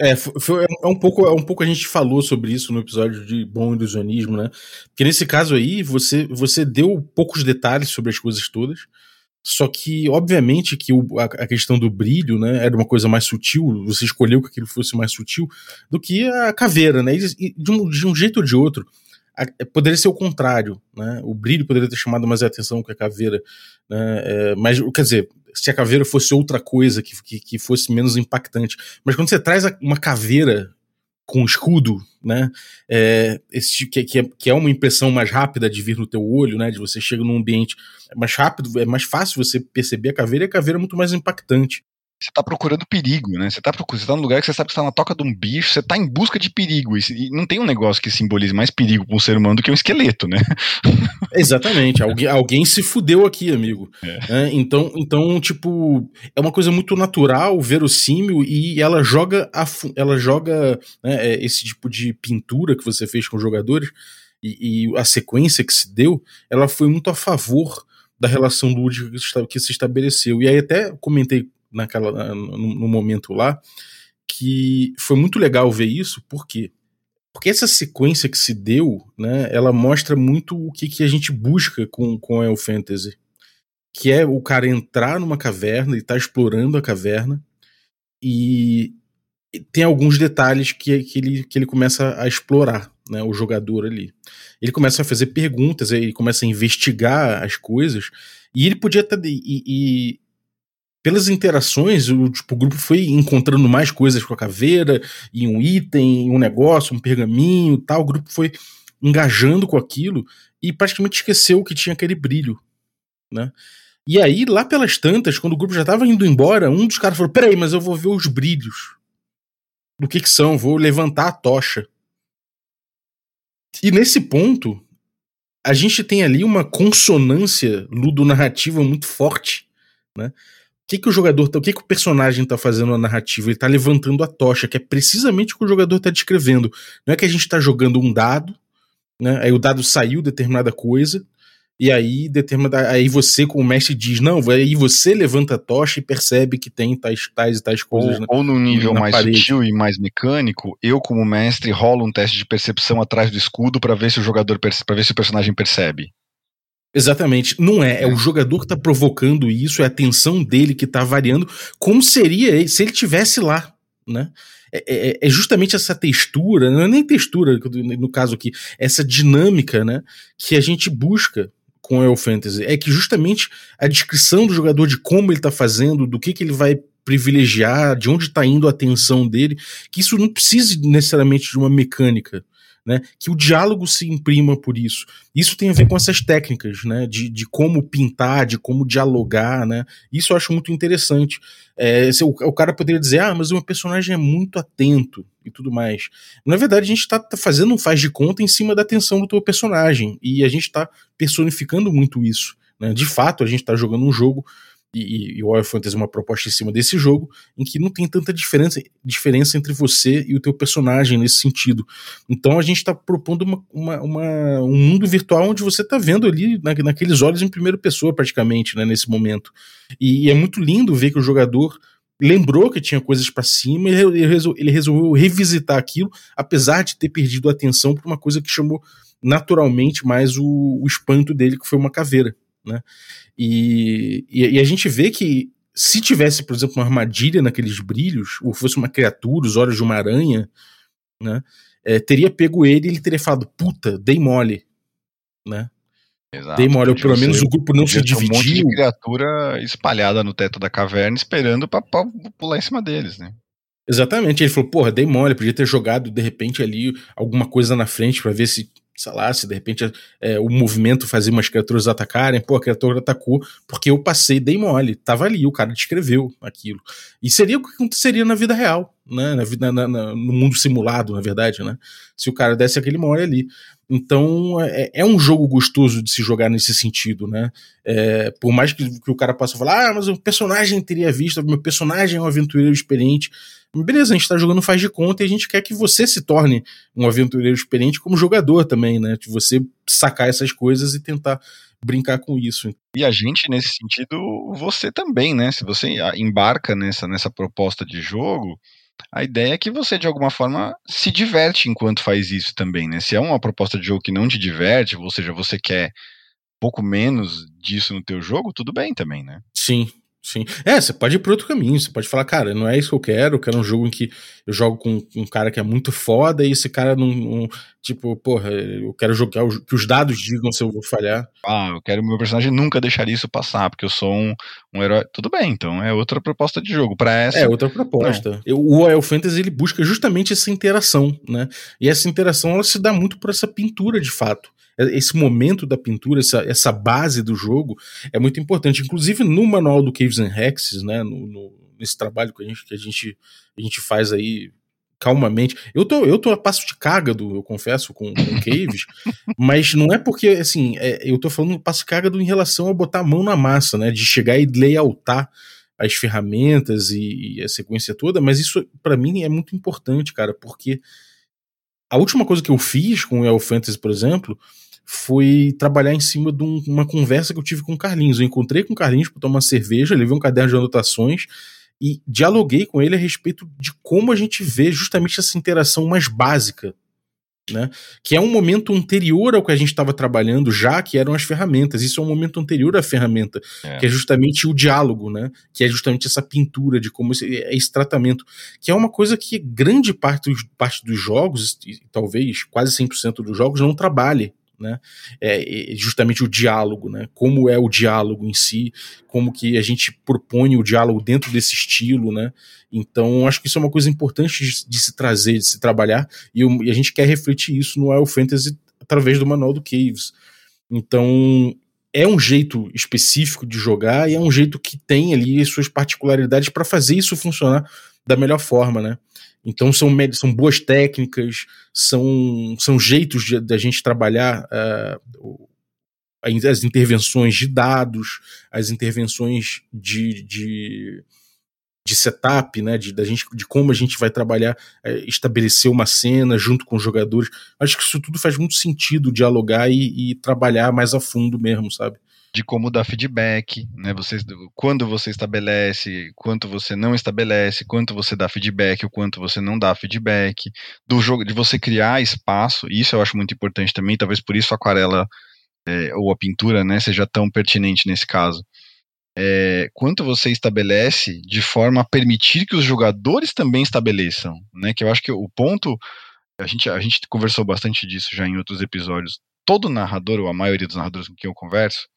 É, foi, é um pouco, é um pouco a gente falou sobre isso no episódio de bom ilusionismo, né? Porque nesse caso aí, você, você deu poucos detalhes sobre as coisas todas, só que, obviamente, que o, a, a, questão do brilho, né, era uma coisa mais sutil, você escolheu que aquilo fosse mais sutil do que a caveira, né? E, de, um, de um jeito ou de outro, a, é, poderia ser o contrário, né? O brilho poderia ter chamado mais atenção que a caveira, né? É, mas, quer dizer, se a caveira fosse outra coisa que, que, que fosse menos impactante. Mas quando você traz uma caveira com escudo, né? É, esse, que, que, é, que é uma impressão mais rápida de vir no teu olho, né? De você chega num ambiente mais rápido, é mais fácil você perceber a caveira e a caveira é muito mais impactante você tá procurando perigo, né? Você tá, procurando, você tá num lugar que você sabe que você tá na toca de um bicho, você tá em busca de perigo. E, não tem um negócio que simbolize mais perigo para um ser humano do que um esqueleto, né? Exatamente. alguém, alguém se fudeu aqui, amigo. É. É, então, então, tipo, é uma coisa muito natural, verossímil, e ela joga, a, ela joga né, é, esse tipo de pintura que você fez com os jogadores e, e a sequência que se deu, ela foi muito a favor da relação lúdica que se estabeleceu. E aí até comentei naquela, no, no momento lá, que foi muito legal ver isso, por quê? Porque essa sequência que se deu, né, ela mostra muito o que, que a gente busca com, com El Fantasy. Que é o cara entrar numa caverna e tá explorando a caverna e tem alguns detalhes que, que, ele, que ele começa a explorar, né, o jogador ali. Ele começa a fazer perguntas, ele começa a investigar as coisas e ele podia estar. E, e, pelas interações, o, tipo, o grupo foi encontrando mais coisas com a caveira, e um item, um negócio, um pergaminho tal. O grupo foi engajando com aquilo e praticamente esqueceu que tinha aquele brilho, né? E aí, lá pelas tantas, quando o grupo já tava indo embora, um dos caras falou: Peraí, mas eu vou ver os brilhos. Do que que são? Vou levantar a tocha. E nesse ponto, a gente tem ali uma consonância ludonarrativa muito forte, né? O que, que o jogador, tá, o que, que o personagem tá fazendo na narrativa? Ele tá levantando a tocha, que é precisamente o que o jogador tá descrevendo. Não é que a gente tá jogando um dado, né? Aí o dado saiu determinada coisa, e aí determina, aí você como mestre diz, não, aí você levanta a tocha e percebe que tem tais, tais e tais coisas. Ou, na, ou no nível mais parede. sutil e mais mecânico, eu como mestre rolo um teste de percepção atrás do escudo para ver se o jogador para ver se o personagem percebe. Exatamente, não é, é o jogador que tá provocando isso, é a tensão dele que tá variando, como seria se ele tivesse lá, né? É, é, é, justamente essa textura, não é nem textura no caso aqui, essa dinâmica, né, que a gente busca com o Fantasy. É que justamente a descrição do jogador de como ele está fazendo, do que, que ele vai privilegiar, de onde está indo a atenção dele, que isso não precise necessariamente de uma mecânica né? Que o diálogo se imprima por isso. Isso tem a ver com essas técnicas, né? De, de como pintar, de como dialogar, né? Isso eu acho muito interessante. É, o, o, cara poderia dizer, ah, mas o meu personagem é muito atento e tudo mais. Na verdade, a gente está tá fazendo um faz de conta em cima da atenção do teu personagem. E a gente está personificando muito isso. Né? De fato, a gente está jogando um jogo e, e o Warrior Fantasy é uma proposta em cima desse jogo, em que não tem tanta diferença, diferença entre você e o teu personagem nesse sentido. Então a gente está propondo uma, uma, uma, um mundo virtual onde você está vendo ali na, naqueles olhos em primeira pessoa, praticamente, né, nesse momento. E, e é muito lindo ver que o jogador lembrou que tinha coisas para cima e ele, ele resolveu revisitar aquilo, apesar de ter perdido a atenção por uma coisa que chamou naturalmente mais o, o espanto dele, que foi uma caveira. Né? E, e, e, a gente vê que se tivesse, por exemplo, uma armadilha naqueles brilhos, ou fosse uma criatura, os olhos de uma aranha, né? É, teria pego ele e ele teria falado, puta, dei mole, né? Exato, dei mole, ou pelo menos o grupo não se dividiu. Um monte de criatura espalhada no teto da caverna esperando pra, pra pular em cima deles, né? Exatamente, ele falou, porra, dei mole, podia ter jogado de repente ali alguma coisa na frente para ver se sei lá, se de repente é, o movimento fazia umas criaturas atacarem, pô, a criatura atacou porque eu passei, dei mole, tava ali, o cara descreveu aquilo. E seria o que aconteceria na vida real, né, na na, na, no mundo simulado, na verdade, né, se o cara desse aquele mole ali. Então é, é, um jogo gostoso de se jogar nesse sentido, né? É, por mais que, que, o cara possa falar, ah, mas o personagem teria visto, meu personagem é um aventureiro experiente. Beleza, a gente tá jogando faz de conta e a gente quer que você se torne um aventureiro experiente como jogador também, né? De você sacar essas coisas e tentar brincar com isso. E a gente, nesse sentido, você também, né? Se você embarca nessa, nessa proposta de jogo, a ideia é que você, de alguma forma, se diverte enquanto faz isso também, né? Se é uma proposta de jogo que não te diverte, ou seja, você quer pouco menos disso no teu jogo, tudo bem também, né? Sim, Sim. É, você pode ir para outro caminho. Você pode falar, cara, não é isso que eu quero. Eu quero um jogo em que eu jogo com um cara que é muito foda e esse cara não. não tipo, porra, eu quero jogar que os dados digam se eu vou falhar. Ah, eu quero meu personagem nunca deixaria isso passar, porque eu sou um, um herói. Tudo bem, então é outra proposta de jogo. Para essa. É outra proposta. Eu, o Royal Fantasy ele busca justamente essa interação, né? E essa interação ela se dá muito por essa pintura de fato esse momento da pintura, essa, essa base do jogo é muito importante. Inclusive no manual do Caves and Hexes, né, no, no, nesse trabalho que a gente, que a gente, a gente faz aí calmamente. Eu tô, eu tô a passo de cágado, eu confesso, com, com Caves, mas não é porque, assim, é, eu tô falando passo de cágado em relação a botar a mão na massa, né, de chegar e layoutar as ferramentas e, e a sequência toda, mas isso para mim é muito importante, cara, porque a última coisa que eu fiz com o El Fantasy, por exemplo, foi trabalhar em cima de um, uma conversa que eu tive com o Carlinhos. Eu encontrei com o Carlinhos para tomar uma cerveja, levei um caderno de anotações e dialoguei com ele a respeito de como a gente vê justamente essa interação mais básica né? Que é um momento anterior ao que a gente estava trabalhando já, que eram as ferramentas. Isso é um momento anterior à ferramenta, é. que é justamente o diálogo, né? Que é justamente essa pintura de como esse, é esse tratamento, que é uma coisa que grande parte, parte dos jogos, talvez quase 100% dos jogos, não trabalhe né? É, justamente o diálogo, né? Como é o diálogo em si, como que a gente propõe o diálogo dentro desse estilo, né? Então, acho que isso é uma coisa importante de, de se trazer, de se trabalhar, e, e, a gente quer refletir isso no Wild Fantasy através do manual do Caves. Então, é um jeito específico de jogar e é um jeito que tem ali suas particularidades para fazer isso funcionar da melhor forma, né? Então são, são boas técnicas, são, são jeitos da gente trabalhar uh, as intervenções de dados, as intervenções de, de, de setup, né, de, da gente, de como a gente vai trabalhar, é, estabelecer uma cena junto com os jogadores. Acho que isso tudo faz muito sentido dialogar e, e trabalhar mais a fundo mesmo, sabe? De como dar feedback, né? Você, quando você estabelece, quanto você não estabelece, quanto você dá feedback, o quanto você não dá feedback, do jogo, de você criar espaço. Isso eu acho muito importante também. Talvez por isso a aquarela é, ou a pintura, né, seja tão pertinente nesse caso. É, quanto você estabelece de forma a permitir que os jogadores também estabeleçam, né? Que eu acho que o ponto a gente, a gente conversou bastante disso já em outros episódios. Todo narrador, ou a maioria dos narradores com quem eu converso,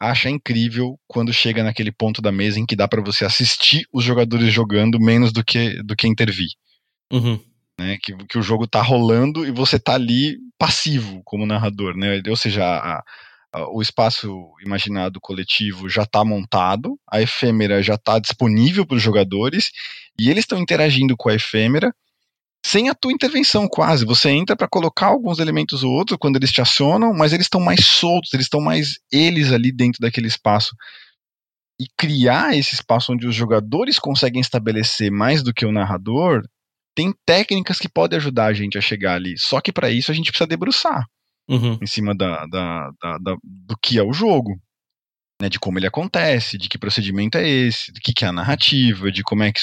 acha incrível quando chega naquele ponto da mesa em que dá para você assistir os jogadores jogando menos do que, do que intervir. Uhum. Né, que, que o jogo tá rolando e você tá ali passivo como narrador, né? Ou seja, a, a, o espaço imaginado coletivo já está montado, a efêmera já está disponível para os jogadores e eles estão interagindo com a efêmera sem a tua intervenção quase. Você entra para colocar alguns elementos ou outros quando eles te acionam, mas eles estão mais soltos, eles estão mais eles ali dentro daquele espaço. E criar esse espaço onde os jogadores conseguem estabelecer mais do que o narrador, tem técnicas que podem ajudar a gente a chegar ali. Só que para isso a gente precisa debruçar uhum. em cima da, da, da, da, do que é o jogo. Né, de como ele acontece, de que procedimento é esse, de que, que é a narrativa, de como é que.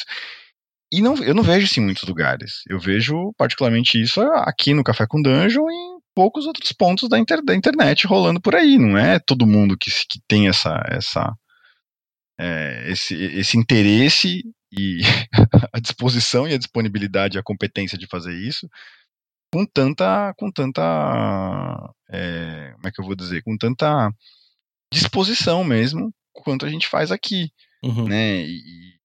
E não, eu não vejo isso em muitos lugares. Eu vejo particularmente isso aqui no Café com Dungeon e em poucos outros pontos da, inter, da internet rolando por aí. Não é todo mundo que, que tem essa, essa, é, esse, esse interesse e a disposição e a disponibilidade e a competência de fazer isso com tanta com tanta é, como é que eu vou dizer com tanta disposição mesmo quanto a gente faz aqui uhum. né e,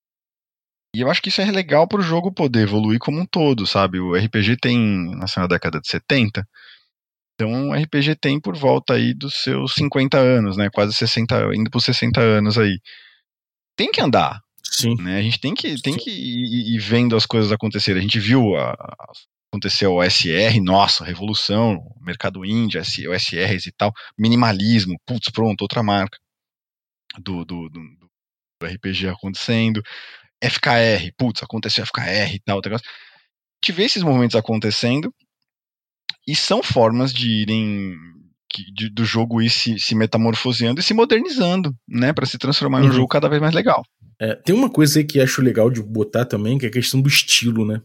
e eu acho que isso é legal para o jogo poder evoluir como um todo, sabe? O RPG tem, nasceu na década de 70, então o RPG tem por volta aí dos seus 50 anos, né? Quase 60, indo por 60 anos aí. Tem que andar. Sim. Né? A gente tem que, tem que ir, ir vendo as coisas acontecerem. A gente viu a, a, aconteceu o SR, nossa, revolução, mercado indie, o SRs e tal, minimalismo, putz, pronto, outra marca do, do, do, do RPG acontecendo. FKR, putz, aconteceu FKR e tal, outra coisa. A gente vê esses movimentos acontecendo e são formas de irem de, do jogo ir se, se, metamorfoseando e se modernizando, né, para se transformar uhum. em um uhum. jogo cada vez mais legal. É, tem uma coisa aí que acho legal de botar também, que é a questão do estilo, né?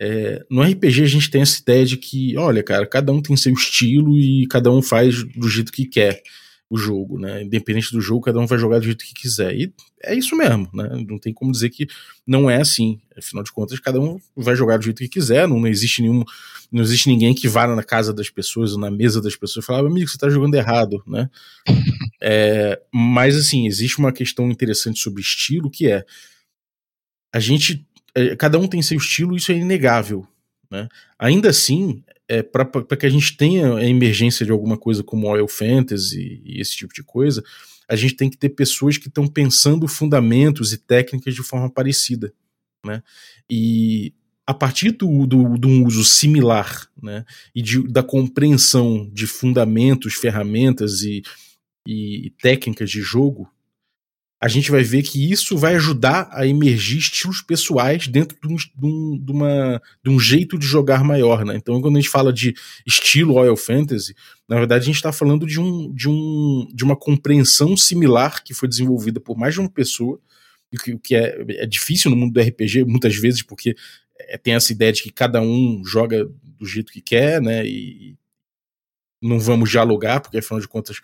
É, no RPG a gente tem essa ideia de que, olha, cara, cada um tem seu estilo e cada um faz do jeito que quer o jogo, né? Independente do jogo, cada um vai jogar do jeito que quiser. E é isso mesmo, né? Não tem como dizer que não é assim. Afinal de contas, cada um vai jogar do jeito que quiser. Não, não existe nenhum, não existe ninguém que vá na casa das pessoas ou na mesa das pessoas e fala, amigo, você tá jogando errado, né? é, mas assim, existe uma questão interessante sobre estilo que é a gente, é, cada um tem seu estilo, isso é inegável, né? Ainda assim, é, para que a gente tenha a emergência de alguma coisa como oil fantasy e esse tipo de coisa, a gente tem que ter pessoas que estão pensando fundamentos e técnicas de forma parecida, né? E a partir do, do, do uso similar, né, e de, da compreensão de fundamentos, ferramentas e, e técnicas de jogo, a gente vai ver que isso vai ajudar a emergir estilos pessoais dentro de um, de um, de uma, de um jeito de jogar maior. Né? Então, quando a gente fala de estilo Oil Fantasy, na verdade a gente está falando de, um, de, um, de uma compreensão similar que foi desenvolvida por mais de uma pessoa, o que, que é, é difícil no mundo do RPG, muitas vezes, porque é, tem essa ideia de que cada um joga do jeito que quer, né? E não vamos dialogar, porque afinal de contas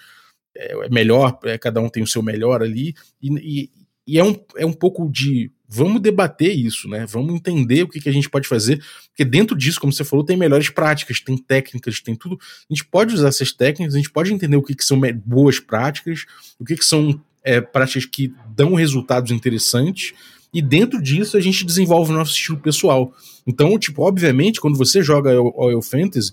é, é melhor, é, cada um tem o seu melhor ali, e, e, e, é, um, é um pouco de vamos debater isso, né? Vamos entender o que, que a gente pode fazer, porque dentro disso, como você falou, tem melhores práticas, tem técnicas, tem tudo. A gente pode usar essas técnicas, a gente pode entender o que, que são boas práticas, o que, que são é, práticas que dão resultados interessantes, e dentro disso a gente desenvolve o nosso estilo pessoal. Então, tipo, obviamente, quando você joga Oil Fantasy,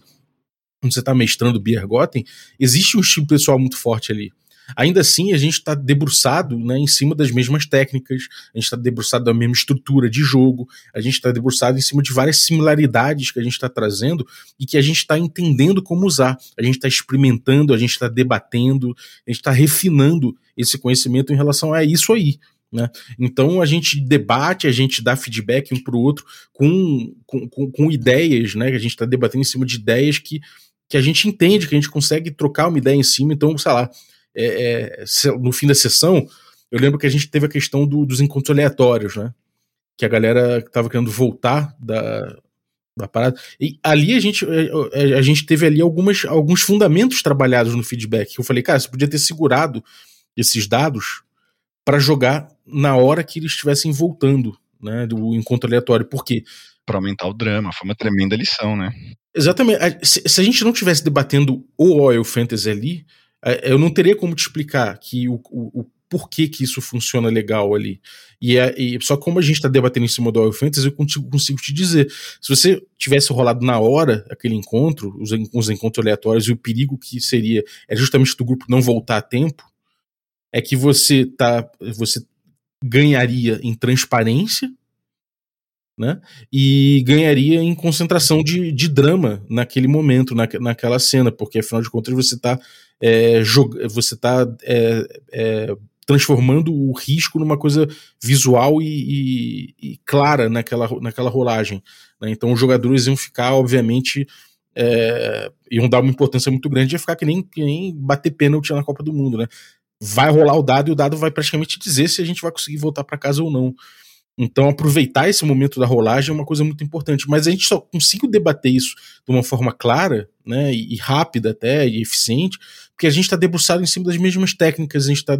quando você está mestrando Beer Gotten, existe um estilo pessoal muito forte ali. Ainda assim, a gente está debruçado né, em cima das mesmas técnicas, a gente está debruçado da mesma estrutura de jogo, a gente está debruçado em cima de várias similaridades que a gente está trazendo e que a gente está entendendo como usar. A gente está experimentando, a gente está debatendo, a gente está refinando esse conhecimento em relação a isso aí. Né? Então a gente debate, a gente dá feedback um para o outro com, com, com, com, ideias, né? A gente está debatendo em cima de ideias que, que a gente entende, que a gente consegue trocar uma ideia em cima. Então, sei lá, é, é, no fim da sessão, eu lembro que a gente teve a questão do, dos encontros aleatórios, né? Que a galera estava querendo voltar da, da parada. E ali a gente, a, a gente teve ali algumas, alguns fundamentos trabalhados no feedback. Eu falei, cara, você podia ter segurado esses dados para jogar na hora que eles estivessem voltando, né, do encontro aleatório. Por quê? Para aumentar o drama, foi uma tremenda lição, né? Exatamente. Se, se a gente não tivesse debatendo o Oil Fantasy ali, eu não teria como te explicar que o, o, o porquê que isso funciona legal ali. E, é, e só como a gente está debatendo em cima do Oil Fantasy, eu consigo, consigo, te dizer. Se você tivesse rolado na hora aquele encontro, os, os encontros aleatórios e o perigo que seria é justamente do grupo não voltar a tempo, é que você tá. Você ganharia em transparência, né? E ganharia em concentração de, de drama naquele momento, na, naquela cena, porque afinal de contas você está é, você tá é, é, transformando o risco numa coisa visual e, e, e clara naquela, naquela rolagem. Né? Então os jogadores iam ficar, obviamente, é, iam dar uma importância muito grande, ia ficar que nem, que nem bater pênalti na Copa do Mundo, né? vai rolar o dado e o dado vai praticamente dizer se a gente vai conseguir voltar para casa ou não. Então, aproveitar esse momento da rolagem é uma coisa muito importante. Mas a gente só conseguiu debater isso de uma forma clara, né, e rápida até, e eficiente, porque a gente está debruçado em cima das mesmas técnicas, a gente está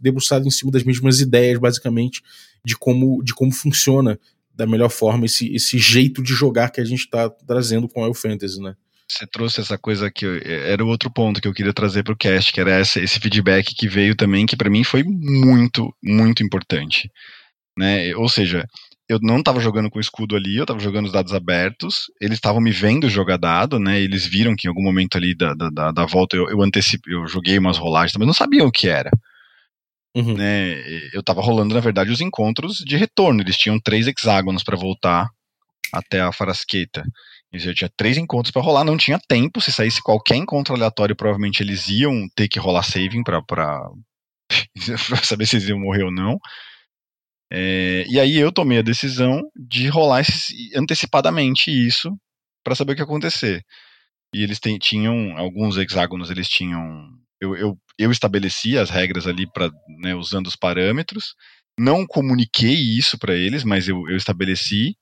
debruçado em cima das mesmas ideias, basicamente, de como, de como funciona da melhor forma esse, esse jeito de jogar que a gente está trazendo com o Fantasy, né? Você trouxe essa coisa que eu, era o outro ponto que eu queria trazer para o cast, que era essa, esse feedback que veio também, que para mim foi muito, muito importante. Né? Ou seja, eu não estava jogando com o escudo ali, eu estava jogando os dados abertos, eles estavam me vendo jogar dado, né? Eles viram que em algum momento ali da, da, da volta eu, eu antecipei, eu joguei umas rolagens, mas não sabiam o que era. Uhum. Né? Eu estava rolando, na verdade, os encontros de retorno. Eles tinham três hexágonos para voltar até a Farasqueta. Eu tinha três encontros para rolar, não tinha tempo. Se saísse qualquer encontro aleatório, provavelmente eles iam ter que rolar saving para saber se eles iam morrer ou não. É, e aí eu tomei a decisão de rolar antecipadamente isso para saber o que ia acontecer. E eles tem, tinham alguns hexágonos, eles tinham. Eu, eu, eu estabeleci as regras ali para né, usando os parâmetros. Não comuniquei isso para eles, mas eu, eu estabeleci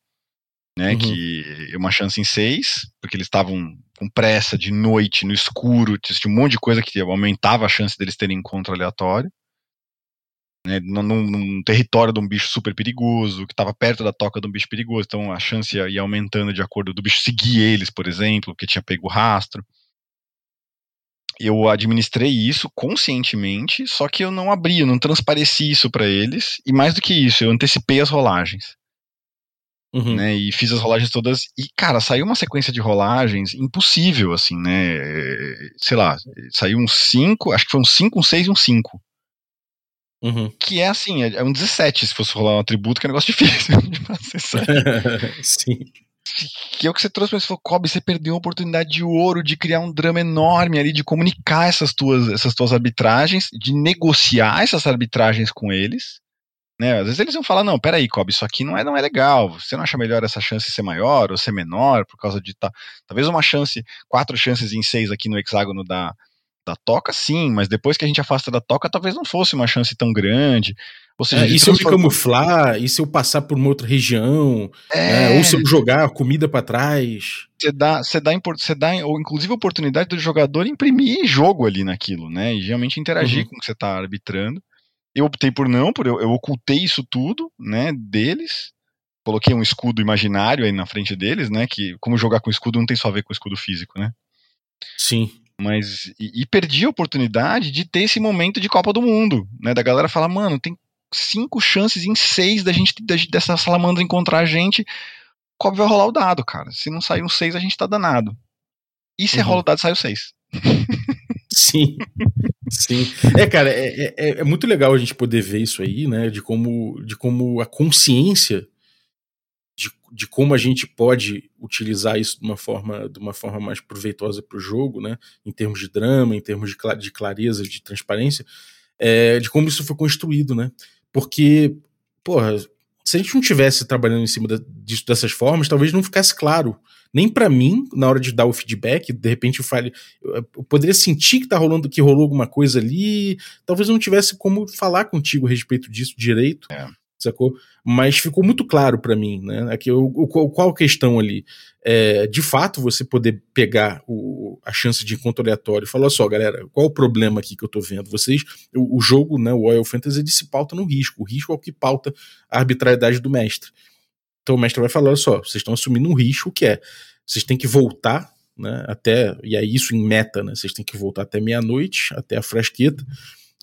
né? Uhum. Que é uma chance em seis, porque eles estavam com pressa de noite, no escuro, tinha um monte de coisa que aumentava a chance deles terem encontro aleatório. Né, num, num, território de um bicho super perigoso, que estava perto da toca de um bicho perigoso, então a chance ia, ia, aumentando de acordo do bicho seguir eles, por exemplo, porque tinha pego o rastro. Eu administrei isso conscientemente, só que eu não abri, eu não transpareci isso para eles, e mais do que isso, eu antecipei as rolagens. Uhum. Né, e fiz as rolagens todas. E, cara, saiu uma sequência de rolagens impossível, assim, né? Sei lá, saiu um 5, acho que foi um 5, um 6 e um 5. Uhum. Que é assim, é, é um 17 se fosse rolar um atributo, que é um negócio difícil de processar. Sim. Que é o que você trouxe pra você falou, Kobe, você perdeu uma oportunidade de ouro de criar um drama enorme ali, de comunicar essas tuas, essas tuas arbitragens, de negociar essas arbitragens com eles né? Às vezes eles vão falar, não, peraí, Kobe, isso aqui não é, não é legal. Você não acha melhor essa chance ser maior ou ser menor por causa de tá, talvez uma chance, quatro chances em seis aqui no hexágono da, da toca, sim, mas depois que a gente afasta da toca, talvez não fosse uma chance tão grande. Ou seja, é, e se eu me camuflar, e se eu passar por uma outra região, é... né? ou se eu jogar comida para trás. Você dá, você dá, você dá, ou inclusive a oportunidade do jogador imprimir jogo ali naquilo, né? E realmente interagir uhum. com o que você está arbitrando. Eu optei por não, por eu, eu ocultei isso tudo, né, deles. Coloquei um escudo imaginário aí na frente deles, né, que como jogar com escudo não tem só a ver com escudo físico, né? Sim. Mas e, e perdi a oportunidade de ter esse momento de Copa do Mundo, né, da galera falar, mano, tem cinco chances em seis da gente dessa salamandra encontrar a gente. Qual vai rolar o dado, cara? Se não sair um seis, a gente tá danado. E se uhum. rola o dado, sai o seis. Sim. Sim. É, cara, é, é, é, muito legal a gente poder ver isso aí, né? De como, de como a consciência de, de como a gente pode utilizar isso de uma forma, de uma forma mais proveitosa para o jogo, né? Em termos de drama, em termos de, de clareza, de transparência, é, de como isso foi construído, né? Porque, porra, se a gente não tivesse trabalhando em cima disso dessas formas, talvez não ficasse claro. Nem para mim, na hora de dar o feedback, de repente eu fale, eu poderia sentir que tá rolando, que rolou alguma coisa ali, talvez eu não tivesse como falar contigo a respeito disso direito. É sacou? Mas ficou muito claro para mim, né? Aqui, o, o, qual a questão ali? É, de fato, você poder pegar o, a chance de encontro aleatório e falar só, galera, qual o problema aqui que eu tô vendo? Vocês, o, o jogo, né, o Oil Fantasy, ele se pauta no risco. O risco é o que pauta a arbitrariedade do mestre. Então o mestre vai falar, olha só, vocês estão assumindo um risco que é, vocês têm que voltar né, até, e é isso em meta, né, vocês têm que voltar até meia-noite, até a frasqueta,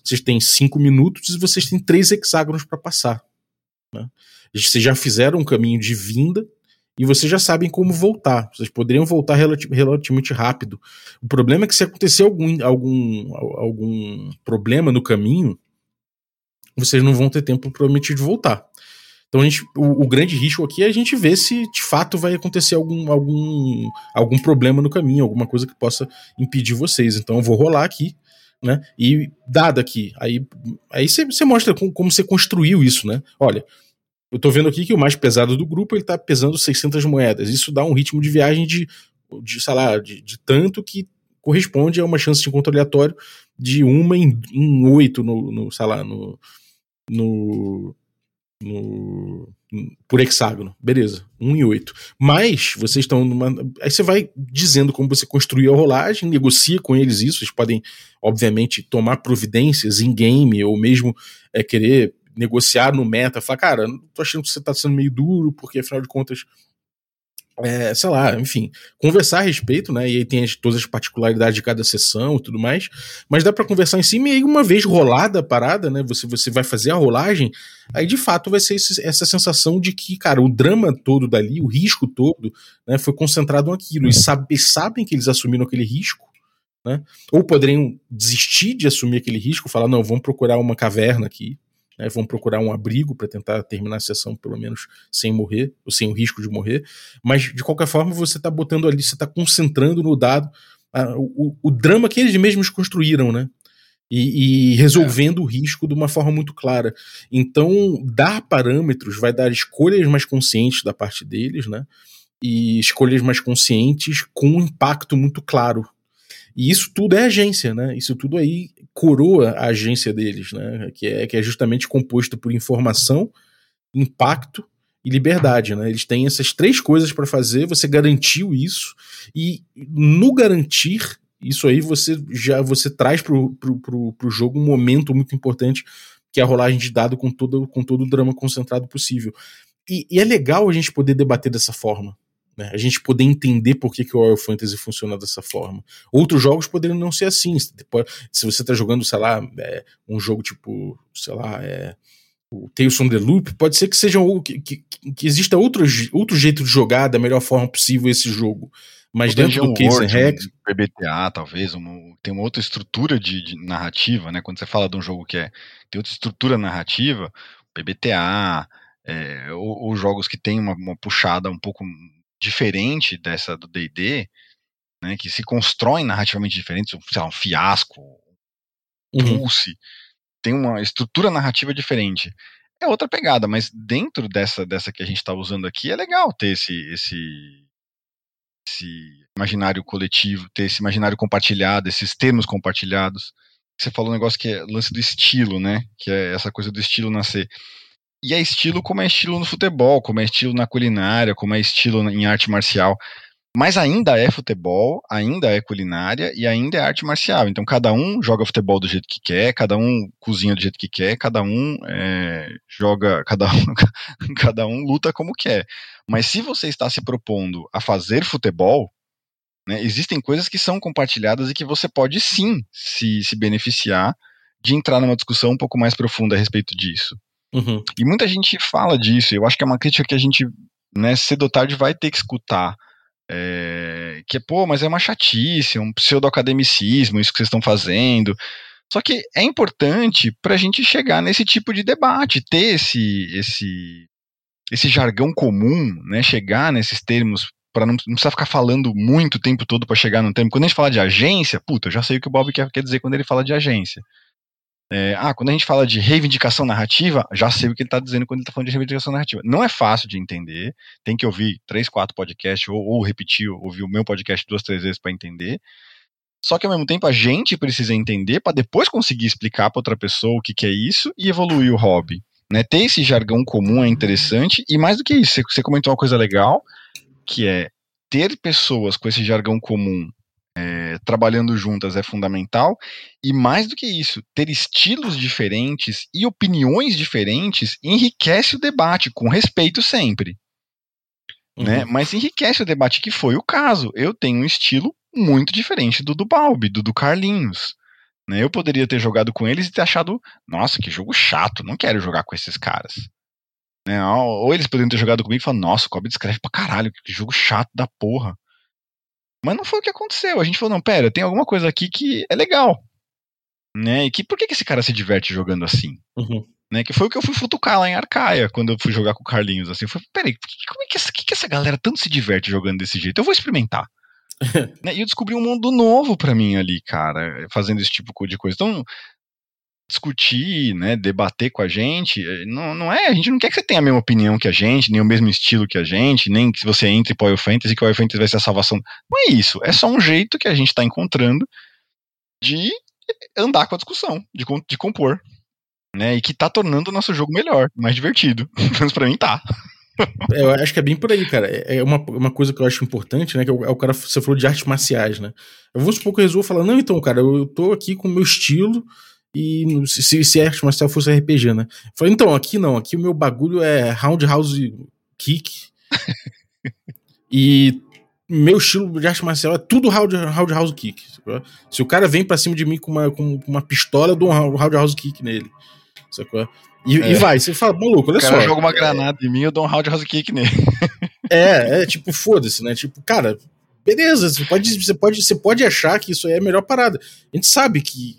vocês têm cinco minutos e vocês têm três hexágonos para passar. Né? Vocês já fizeram um caminho de vinda e vocês já sabem como voltar. Vocês poderiam voltar relativamente rápido. O problema é que se acontecer algum, algum, algum problema no caminho, vocês não vão ter tempo provavelmente de voltar. Então a gente, o, o, grande risco aqui é a gente ver se de fato vai acontecer algum, algum, algum problema no caminho, alguma coisa que possa impedir vocês. Então eu vou rolar aqui né? E dado aqui, aí aí você mostra como, como você construiu isso, né? Olha, eu tô vendo aqui que o mais pesado do grupo ele tá pesando 600 moedas. Isso dá um ritmo de viagem de, de sei lá, de, de tanto que corresponde a uma chance de encontro aleatório de uma em, em oito no, no, sei lá, no, no, no, por hexágono. Beleza, 1 em 8. Mas vocês estão numa. Aí você vai dizendo como você construiu a rolagem, negocia com eles isso. Eles podem, obviamente, tomar providências em game ou mesmo é, querer negociar no meta. Falar, cara, tô achando que você tá sendo meio duro, porque afinal de contas é, sei lá, enfim, conversar a respeito, né? E aí tem as, todas as particularidades de cada sessão e tudo mais. Mas dá para conversar em cima e aí, uma vez rolada a parada, né? Você, você vai fazer a rolagem, aí de fato vai ser esse, essa sensação de que, cara, o drama todo dali, o risco todo, né, foi concentrado naquilo. E sabe, sabem que eles assumiram aquele risco. Né? Ou poderiam desistir de assumir aquele risco, falar, não, vamos procurar uma caverna aqui, né, vão procurar um abrigo para tentar terminar a sessão pelo menos sem morrer, ou sem o risco de morrer, mas de qualquer forma você está botando ali, você está concentrando no dado a, o, o, drama que eles mesmos construíram, né? E, e resolvendo é. o risco de uma forma muito clara. Então, dar parâmetros vai dar escolhas mais conscientes da parte deles, né? E escolhas mais conscientes com um impacto muito claro e isso tudo é agência, né? Isso tudo aí coroa a agência deles, né? Que é, que é justamente composto por informação, impacto e liberdade, né? Eles têm essas três coisas para fazer, você garantiu isso, e no garantir isso aí você já você traz pro, pro jogo um momento muito importante, que é a rolagem de dado com todo, com todo o drama concentrado possível. E, e é legal a gente poder debater dessa forma, né? A gente poder entender por que, que o Royal Fantasy funciona dessa forma. Outros jogos poderiam não ser assim. Se você está jogando, sei lá, é, um jogo tipo, sei lá, é, o Tales from the Loop, pode ser que seja que, que, que exista outro, outro jeito de jogar da melhor forma possível esse jogo. Mas dentro do Case and Hack. Um PBTA, talvez, um, tem uma outra estrutura de, de, narrativa, né? Quando você fala de um jogo que é, tem outra estrutura narrativa, PBTA, é, ou, ou, jogos que tem uma, uma puxada um pouco diferente dessa do D&D, né, que se constroem narrativamente diferentes, sei lá, um fiasco, uhum. pulse, tem uma estrutura narrativa diferente. É outra pegada, mas dentro dessa dessa que a gente está usando aqui é legal ter esse esse esse imaginário coletivo, ter esse imaginário compartilhado, esses termos compartilhados. Você falou um negócio que é lance do estilo, né? Que é essa coisa do estilo nascer. E é estilo como é estilo no futebol, como é estilo na culinária, como é estilo em arte marcial. Mas ainda é futebol, ainda é culinária e ainda é arte marcial. Então cada um joga futebol do jeito que quer, cada um cozinha do jeito que quer, cada um é, joga, cada um, cada um luta como quer. Mas se você está se propondo a fazer futebol, né, existem coisas que são compartilhadas e que você pode sim se, se beneficiar de entrar numa discussão um pouco mais profunda a respeito disso. Uhum. E muita gente fala disso, eu acho que é uma crítica que a gente, né, cedo ou tarde vai ter que escutar. É, que é, pô, mas é uma chatice, um pseudo-academicismo, isso que vocês estão fazendo. Só que é importante para a gente chegar nesse tipo de debate, ter esse, esse, esse jargão comum, né? Chegar nesses termos para não, não precisar ficar falando muito o tempo todo para chegar num termo. Quando a gente fala de agência, puta, eu já sei o que o Bob quer, quer dizer quando ele fala de agência. É, ah, quando a gente fala de reivindicação narrativa, já sei o que ele está dizendo quando ele está falando de reivindicação narrativa. Não é fácil de entender, tem que ouvir três, quatro podcasts, ou, ou repetir, ouvir o meu podcast duas, três vezes para entender. Só que ao mesmo tempo a gente precisa entender para depois conseguir explicar para outra pessoa o que, que é isso e evoluir o hobby. Né? Ter esse jargão comum é interessante, e mais do que isso, você comentou uma coisa legal, que é ter pessoas com esse jargão comum é, trabalhando juntas é fundamental. E mais do que isso, ter estilos diferentes e opiniões diferentes enriquece o debate, com respeito sempre. Né? Uhum. Né? Mas enriquece o debate, que foi o caso. Eu tenho um estilo muito diferente do do Balbi, do do Carlinhos. Né? Eu poderia ter jogado com eles e ter achado, nossa, que jogo chato, não quero jogar com esses caras. Né? Ou eles poderiam ter jogado comigo e falar, nossa, o Kobe descreve pra caralho, que jogo chato da porra. Mas não foi o que aconteceu. A gente falou, não, pera, tem alguma coisa aqui que é legal. Né? E que por que, que esse cara se diverte jogando assim? Uhum. Né? Que foi o que eu fui futucar lá em Arcaia, quando eu fui jogar com o Carlinhos. Assim, eu falei, peraí, como é que essa, que, que essa galera tanto se diverte jogando desse jeito? Eu vou experimentar. né? E eu descobri um mundo novo para mim ali, cara, fazendo esse tipo de coisa. Então, discutir, né, debater com a gente, eh, não, não é, a gente não quer que você tenha a mesma opinião que a gente, nem o mesmo estilo que a gente, nem que você entre o Fantasy que o Fantasy vai ser a salvação. Não é isso, é só um jeito que a gente está encontrando de andar com a discussão, de, de compor, né, e que tá tornando o nosso jogo melhor, mais divertido. Mas para mim tá. É, eu acho que é bem por aí, cara. É, é uma, uma coisa que eu acho importante, né? Que é o, é o cara, você falou de artes marciais, né? Eu vou supor que eu falar, não, então, cara, eu tô aqui com o meu estilo, e se, se arte marcial fosse RPG, né? falei, então, aqui não, aqui o meu bagulho é Roundhouse Kick. e meu estilo de arte marcial é tudo Roundhouse Kick. Se o cara vem pra cima de mim com uma, com uma pistola, eu dou um Roundhouse Kick nele. Sacou? E, é. e, vai, você fala, maluco, olha o cara só. joga uma granada em mim, eu dou um Roundhouse Kick nele. é, é tipo, foda-se, né? Tipo, cara, beleza, você pode, você, pode, você pode achar que isso aí é a melhor parada. A gente sabe que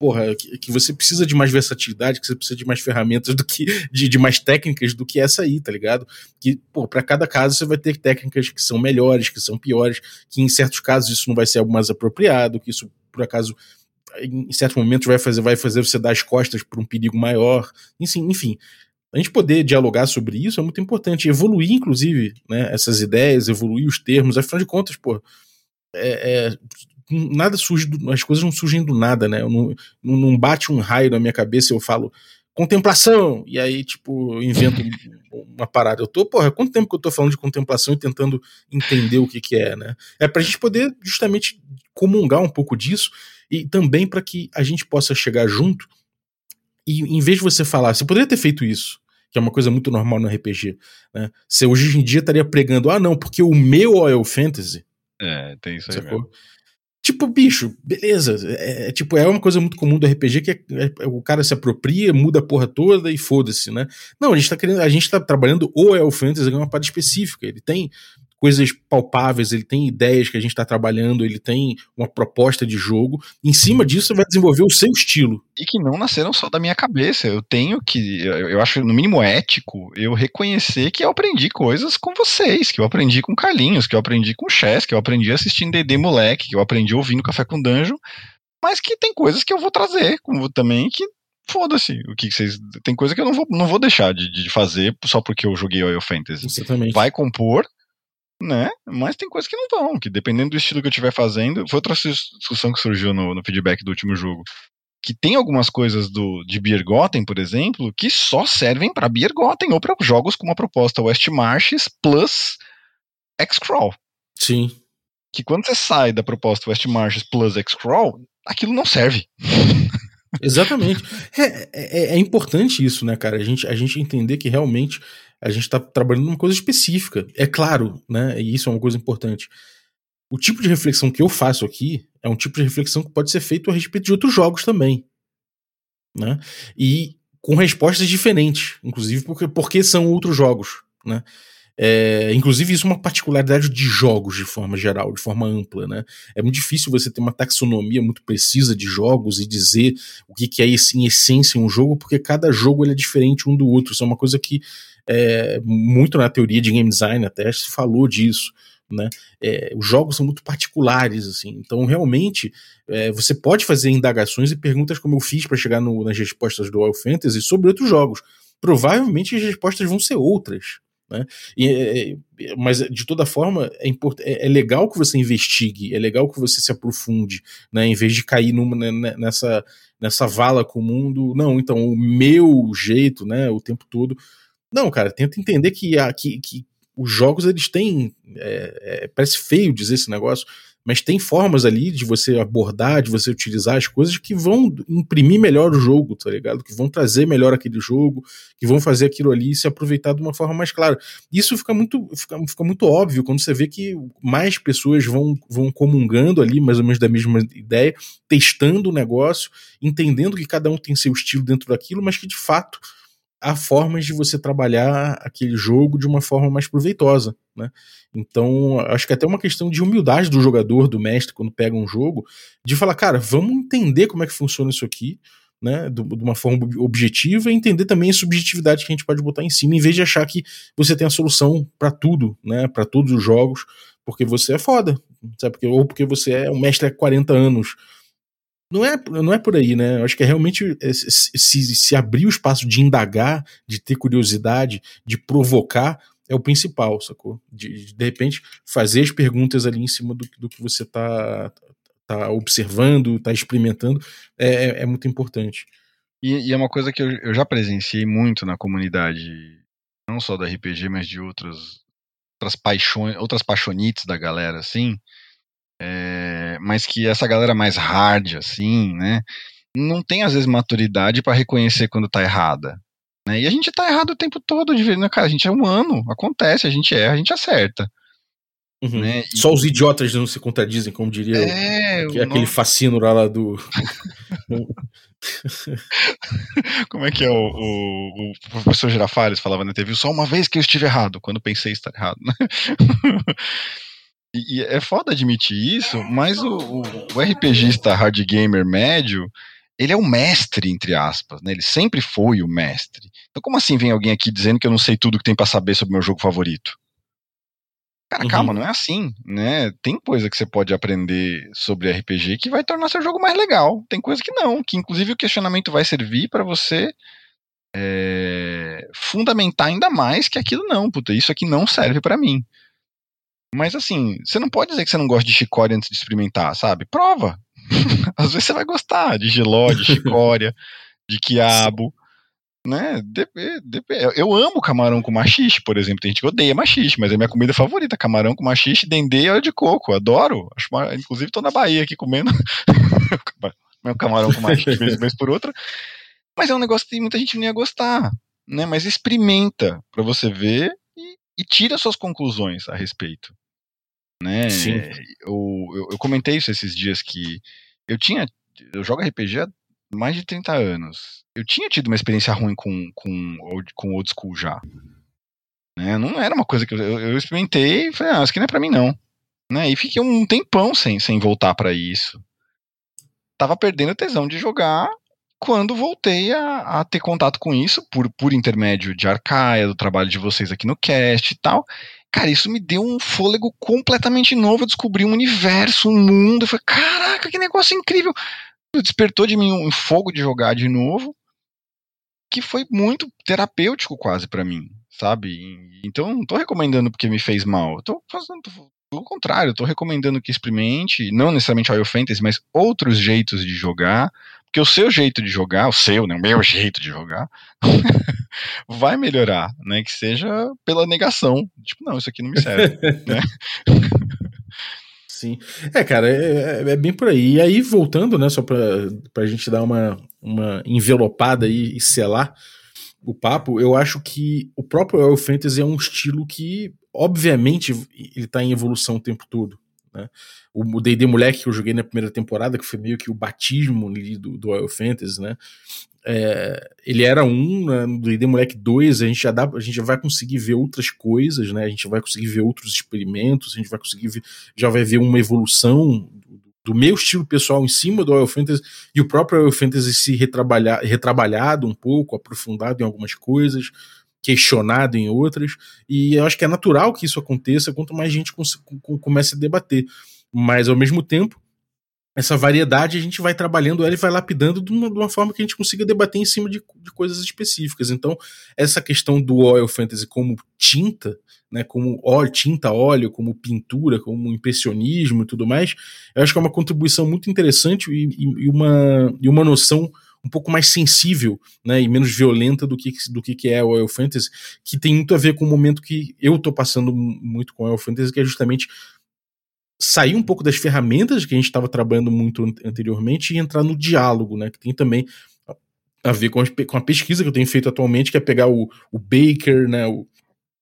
porra, que, que, você precisa de mais versatilidade, que você precisa de mais ferramentas do que de, de mais técnicas do que essa aí, tá ligado? Que, pô, para cada caso você vai ter técnicas que são melhores, que são piores, que em certos casos isso não vai ser algo mais apropriado, que isso por acaso em certos momentos vai fazer vai fazer você dar as costas para um perigo maior. Enfim, enfim, a gente poder dialogar sobre isso é muito importante, evoluir inclusive, né, essas ideias, evoluir os termos, afinal de contas, pô, é, é, nada surge, do, as coisas não surgem do nada, né? Não, não, bate um raio na minha cabeça e eu falo contemplação, e aí, tipo, eu invento uma parada. Eu tô, porra, quanto tempo que eu tô falando de contemplação e tentando entender o que que é, né? É pra gente poder justamente comungar um pouco disso e também para que a gente possa chegar junto e em vez de você falar, você poderia ter feito isso, que é uma coisa muito normal no RPG, né? Você hoje em dia estaria pregando, ah, não, porque o meu Oil Fantasy. É, tem isso aí. Tipo, bicho, beleza. É, é, tipo, é uma coisa muito comum do RPG que é, é, o cara se apropria, muda a porra toda e foda-se, né? Não, a gente tá querendo. A gente tá trabalhando o Elf Fantasy é uma parte específica. Ele tem coisas palpáveis, ele tem ideias que a gente está trabalhando, ele tem uma proposta de jogo. Em cima disso, você vai desenvolver o seu estilo. E que não nasceram só da minha cabeça. Eu tenho que, eu acho no mínimo ético, eu reconhecer que eu aprendi coisas com vocês, que eu aprendi com Carlinhos, que eu aprendi com o Chess, que eu aprendi assistindo D&D Moleque, que eu aprendi ouvindo Café com Danjo, mas que tem coisas que eu vou trazer como também que foda-se. O que vocês. Tem coisa que eu não vou, não vou deixar de, de fazer só porque eu joguei Oil Fantasy. Exatamente. Vai compor, né? Mas tem coisas que não vão, que dependendo do estilo que eu estiver fazendo. Foi outra discussão que surgiu no, no feedback do último jogo. Que tem algumas coisas do, de Biergotten, por exemplo, que só servem para Biergotten ou para jogos com uma proposta West Marches plus X-Crawl. Sim. Que quando você sai da proposta West Marches plus X-Crawl, aquilo não serve. Exatamente. É, é, é, importante isso, né, cara? A gente, a gente entender que realmente a gente está trabalhando numa coisa específica. É claro, né? E isso é uma coisa importante. O tipo de reflexão que eu faço aqui é um tipo de reflexão que pode ser feito a respeito de outros jogos também. Né? E com respostas diferentes, inclusive porque, porque são outros jogos. Né? É, inclusive, isso é uma particularidade de jogos de forma geral, de forma ampla, né? É muito difícil você ter uma taxonomia muito precisa de jogos e dizer o que, que é em essência um jogo, porque cada jogo é diferente um do outro. Isso é uma coisa que é, muito na teoria de game design até se falou disso. Né? É, os jogos são muito particulares, assim. Então, realmente, é, você pode fazer indagações e perguntas como eu fiz para chegar no, nas respostas do All Fantasy sobre outros jogos. Provavelmente as respostas vão ser outras. Né? E, é, é, mas de toda forma é, é, é, legal que você investigue, é legal que você se aprofunde, né? em vez de cair numa, né, né, nessa, nessa vala comum do não, então o meu jeito, né, o tempo todo. Não, cara, tenta entender que, a, que, que os jogos eles têm. É, é, parece feio dizer esse negócio, mas tem formas ali de você abordar, de você utilizar as coisas que vão imprimir melhor o jogo, tá ligado? Que vão trazer melhor aquele jogo, que vão fazer aquilo ali se aproveitar de uma forma mais clara. Isso fica muito, fica, fica muito óbvio quando você vê que mais pessoas vão, vão comungando ali, mais ou menos da mesma ideia, testando o negócio, entendendo que cada um tem seu estilo dentro daquilo, mas que de fato há formas de você trabalhar aquele jogo de uma forma mais proveitosa, né? Então, acho que é até uma questão de humildade do jogador, do mestre, quando pega um jogo, de falar, cara, vamos entender como é que funciona isso aqui, né, de uma forma objetiva e entender também a subjetividade que a gente pode botar em cima, em vez de achar que você tem a solução para tudo, né, para todos os jogos, porque você é foda, sabe? Porque, ou porque você é um mestre há 40 anos, não é, não é por aí, né? Eu acho que é realmente é, se, se abrir o espaço de indagar, de ter curiosidade, de provocar, é o principal, sacou? De, de repente, fazer as perguntas ali em cima do, do que você tá, tá observando, tá experimentando, é, é, é muito importante. E, e, é uma coisa que eu, eu já presenciei muito na comunidade, não só da RPG, mas de outras, outras paixões, outras paixonites da galera, assim, é, mas que essa galera mais hard, assim, né, não tem às vezes maturidade para reconhecer quando tá errada. Né? E a gente tá errado o tempo todo, de vez, né, cara? A gente é humano, acontece, a gente erra, a gente acerta. Uhum. Né? Só os idiotas não se contradizem, como diria é, o, aquele fascino lá, do. como é que é o, o, o professor Girafales falava na TV? Só uma vez que eu estive errado, quando pensei estar errado. Né? E, é foda admitir isso, mas o, o, o RPGista hard gamer médio, ele é o mestre, entre aspas, né? Ele sempre foi o mestre. Então, como assim vem alguém aqui dizendo que eu não sei tudo que tem para saber sobre meu jogo favorito? Cara, uhum. calma, não é assim, né? Tem coisa que você pode aprender sobre RPG que vai tornar seu jogo mais legal. Tem coisa que não, que inclusive o questionamento vai servir para você é, fundamentar ainda mais que aquilo não, puta, isso aqui não serve para mim. Mas assim, você não pode dizer que você não gosta de chicória antes de experimentar, sabe? Prova. Às vezes você vai gostar de giló, de chicória, de quiabo. Né? Eu amo camarão com machixe, por exemplo. Tem gente que odeia machixe, mas é minha comida favorita. Camarão com machixe, dendê e óleo de coco. Adoro. Acho uma... Inclusive tô na Bahia aqui comendo meu camarão com machixe vez, vez por outra. Mas é um negócio que muita gente não ia gostar. Né? Mas experimenta para você ver e, e tira suas conclusões a respeito né? Eu, eu, eu, comentei isso esses dias que eu tinha. Eu jogo RPG há mais de 30 anos. Eu tinha tido uma experiência ruim com, com, com old school já. Né? Não era uma coisa que eu, eu experimentei e falei, ah, isso aqui não é pra mim não. Né? E fiquei um tempão sem, sem voltar para isso. Tava perdendo a tesão de jogar quando voltei a, a, ter contato com isso, por, por intermédio de Arcaia, do trabalho de vocês aqui no cast e tal. Cara, isso me deu um fôlego completamente novo. Eu descobri um universo, um mundo. Eu falei, caraca, que negócio incrível! Despertou de mim um fogo de jogar de novo, que foi muito terapêutico quase para mim, sabe? Então, não tô recomendando porque me fez mal. Eu tô fazendo pelo contrário, tô recomendando que experimente, não necessariamente Royal Fantasy, mas outros jeitos de jogar, porque o seu jeito de jogar, o seu, né, o meu jeito de jogar, vai melhorar, né? Que seja pela negação. Tipo, não, isso aqui não me serve, né? Sim. É, cara, é, é, é, bem por aí. E aí, voltando, né, só pra, pra gente dar uma, uma envelopada aí e selar o papo, eu acho que o próprio Royal Fantasy é um estilo que, obviamente, ele tá em evolução o tempo todo. Né? O D&D Moleque que eu joguei na primeira temporada, que foi meio que o batismo do, do Royal Fantasy, né? é, ele era um, né, do ID Moleque 2, a gente já dá, a gente já vai conseguir ver outras coisas, né? A gente vai conseguir ver outros experimentos, a gente vai conseguir ver, já vai ver uma evolução do meu estilo pessoal em cima do Oil Fantasy e o próprio Oil Fantasy se retrabalhar, retrabalhado um pouco, aprofundado em algumas coisas, questionado em outras, e eu acho que é natural que isso aconteça quanto mais gente comece a debater. Mas ao mesmo tempo, essa variedade a gente vai trabalhando ela e vai lapidando de uma, de uma forma que a gente consiga debater em cima de, de, coisas específicas. Então, essa questão do oil fantasy como tinta, né, como óleo, tinta, óleo, como pintura, como impressionismo e tudo mais, eu acho que é uma contribuição muito interessante e, e, e uma, e uma noção um pouco mais sensível né, e menos violenta do que, do que é o Oil Fantasy, que tem muito a ver com o momento que eu tô passando muito com o Oil Fantasy, que é justamente sair um pouco das ferramentas que a gente estava trabalhando muito anteriormente e entrar no diálogo, né? Que tem também a ver com a, com a pesquisa que eu tenho feito atualmente, que é pegar o, o Baker, né? O,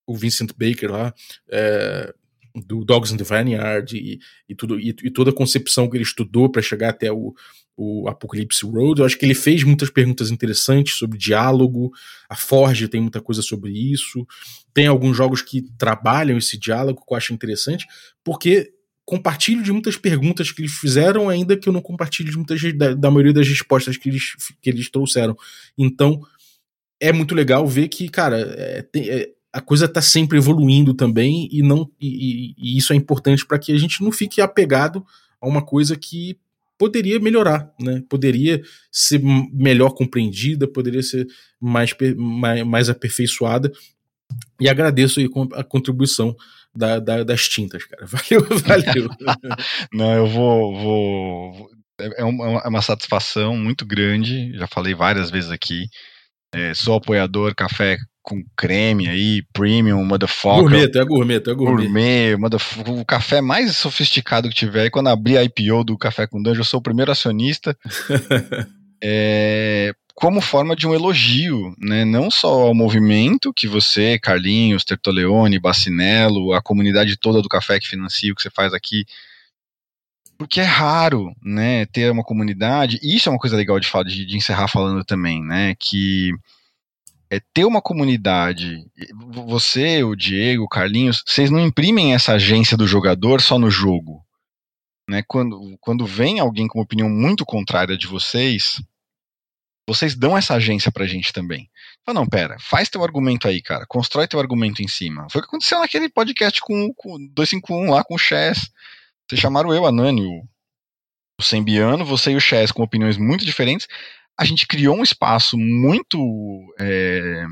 o Vincent Baker lá, é, do Dogs in the Vineyard e, e, tudo, e, e toda a concepção que ele estudou para chegar até o, o Apocalypse Road. Eu acho que ele fez muitas perguntas interessantes sobre diálogo. A Forge tem muita coisa sobre isso. Tem alguns jogos que trabalham esse diálogo que eu acho interessante, porque compartilho de muitas perguntas que eles fizeram, ainda que eu não compartilhe de muitas da, da maioria das respostas que eles, que eles trouxeram. Então, é muito legal ver que, cara, é, tem, é, a coisa está sempre evoluindo também e não e, e isso é importante para que a gente não fique apegado a uma coisa que poderia melhorar, né? Poderia ser melhor compreendida, poderia ser mais, mais, mais aperfeiçoada. E agradeço a contribuição da, da, das tintas, cara. Valeu, valeu. Não, eu vou, vou. É uma, é uma satisfação muito grande. Já falei várias vezes aqui. É, sou apoiador café com creme aí, premium, motherfucker. Gourmet, é gourmet, é gourmet. Gourmet, o café mais sofisticado que tiver. E quando abrir a IPO do Café com Dungeon, eu sou o primeiro acionista. é, como forma de um elogio, né? não só ao movimento que você, Carlinhos, Tertoleone, Bacinello, a comunidade toda do café que financia o que você faz aqui, porque é raro, né, ter uma comunidade, e isso é uma coisa legal de, falar, de, de encerrar falando também, né, que é ter uma comunidade, você, o Diego, o Carlinhos, vocês não imprimem essa agência do jogador só no jogo, né, quando, quando vem alguém com uma opinião muito contrária de vocês, vocês dão essa agência pra gente também. Fala, não, pera, faz teu argumento aí, cara. Constrói teu argumento em cima. Foi o que aconteceu naquele podcast com, o 251 lá com o Chess. Vocês chamaram eu, a Nani, o, o Sembiano, você e o Chess com opiniões muito diferentes. A gente criou um espaço muito é,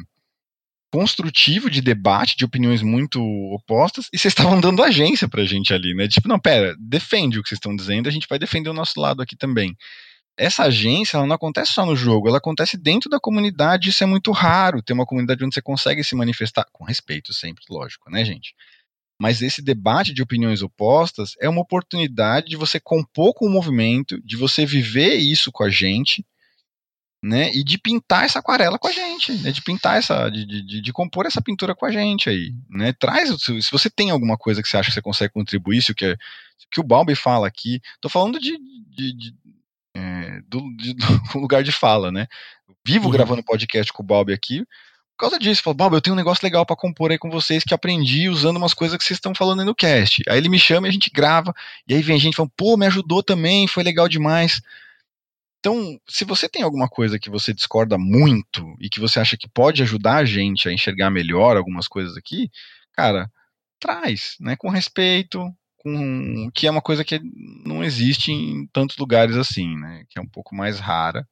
construtivo de debate, de opiniões muito opostas, e vocês estavam dando agência pra gente ali, né? Tipo, não, pera, defende o que vocês estão dizendo, a gente vai defender o nosso lado aqui também essa agência ela não acontece só no jogo, ela acontece dentro da comunidade, isso é muito raro, ter uma comunidade onde você consegue se manifestar, com respeito sempre, lógico, né, gente? Mas esse debate de opiniões opostas é uma oportunidade de você compor com o movimento, de você viver isso com a gente, né? E de pintar essa aquarela com a gente, né? De pintar essa, de, de, de compor essa pintura com a gente aí, né? Traz, se você tem alguma coisa que você acha que você consegue contribuir, isso que, é, que o Balbi fala aqui, tô falando de, de, de é, do, do, lugar de fala, né? Vivo uhum. gravando podcast com o Bob aqui por causa disso. Falo, Bob, eu tenho um negócio legal para compor aí com vocês que aprendi usando umas coisas que vocês estão falando aí no cast. Aí ele me chama e a gente grava, e aí vem gente falando, pô, me ajudou também, foi legal demais. Então, se você tem alguma coisa que você discorda muito e que você acha que pode ajudar a gente a enxergar melhor algumas coisas aqui, cara, traz, né? Com respeito, com que é uma coisa que não existe em tantos lugares assim, né? Que é um pouco mais rara.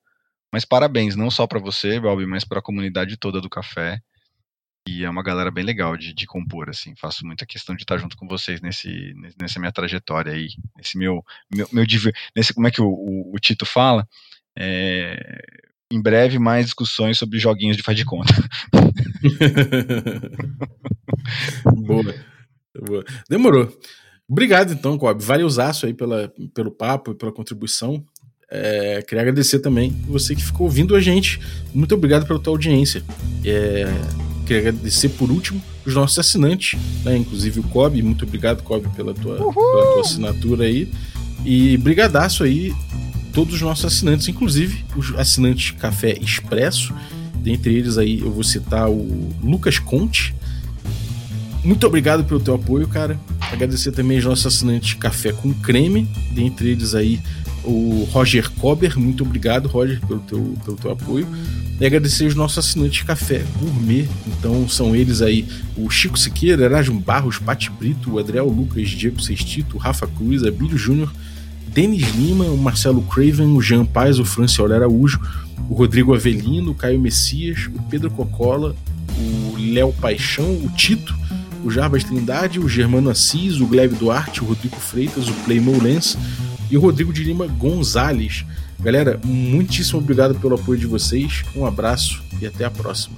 Mas parabéns, não só para você, Balbi, mas para a comunidade toda do café. E é uma galera bem legal de, de compor, assim. Faço muita questão de estar junto com vocês nesse, nessa minha trajetória aí. Nesse meu. meu, meu nesse, como é que o, o, o Tito fala? É, em breve, mais discussões sobre joguinhos de faz de conta. Boa. Boa. Demorou. Obrigado, então, Cobb. Valeuzaço aí pela, pelo papo e pela contribuição. É, queria agradecer também você que ficou ouvindo a gente. Muito obrigado pela tua audiência. É, queria agradecer por último os nossos assinantes, né? inclusive o Cobb. Muito obrigado, Cobb, pela tua, pela tua assinatura aí. E brigadaço aí todos os nossos assinantes, inclusive os assinantes Café Expresso. Dentre eles aí eu vou citar o Lucas Conte. Muito obrigado pelo teu apoio, cara. Agradecer também aos nossos assinantes Café com Creme, dentre eles aí o Roger Kober. Muito obrigado, Roger, pelo teu, pelo teu apoio. E agradecer os nossos assinantes Café Gourmet. Então são eles aí o Chico Siqueira, Erasmo Barros, Pati Brito, o Adriel Lucas, Diego Sextito, Rafa Cruz, Abílio Júnior, Denis Lima, o Marcelo Craven, o Jean Paz, o Franciol Araújo, o Rodrigo Avelino, o Caio Messias, o Pedro Cocola, o Léo Paixão, o Tito, o Jarbas Trindade, o Germano Assis, o Gleb Duarte, o Rodrigo Freitas, o Playmo Lens e o Rodrigo de Lima Gonzalez. Galera, muitíssimo obrigado pelo apoio de vocês, um abraço e até a próxima.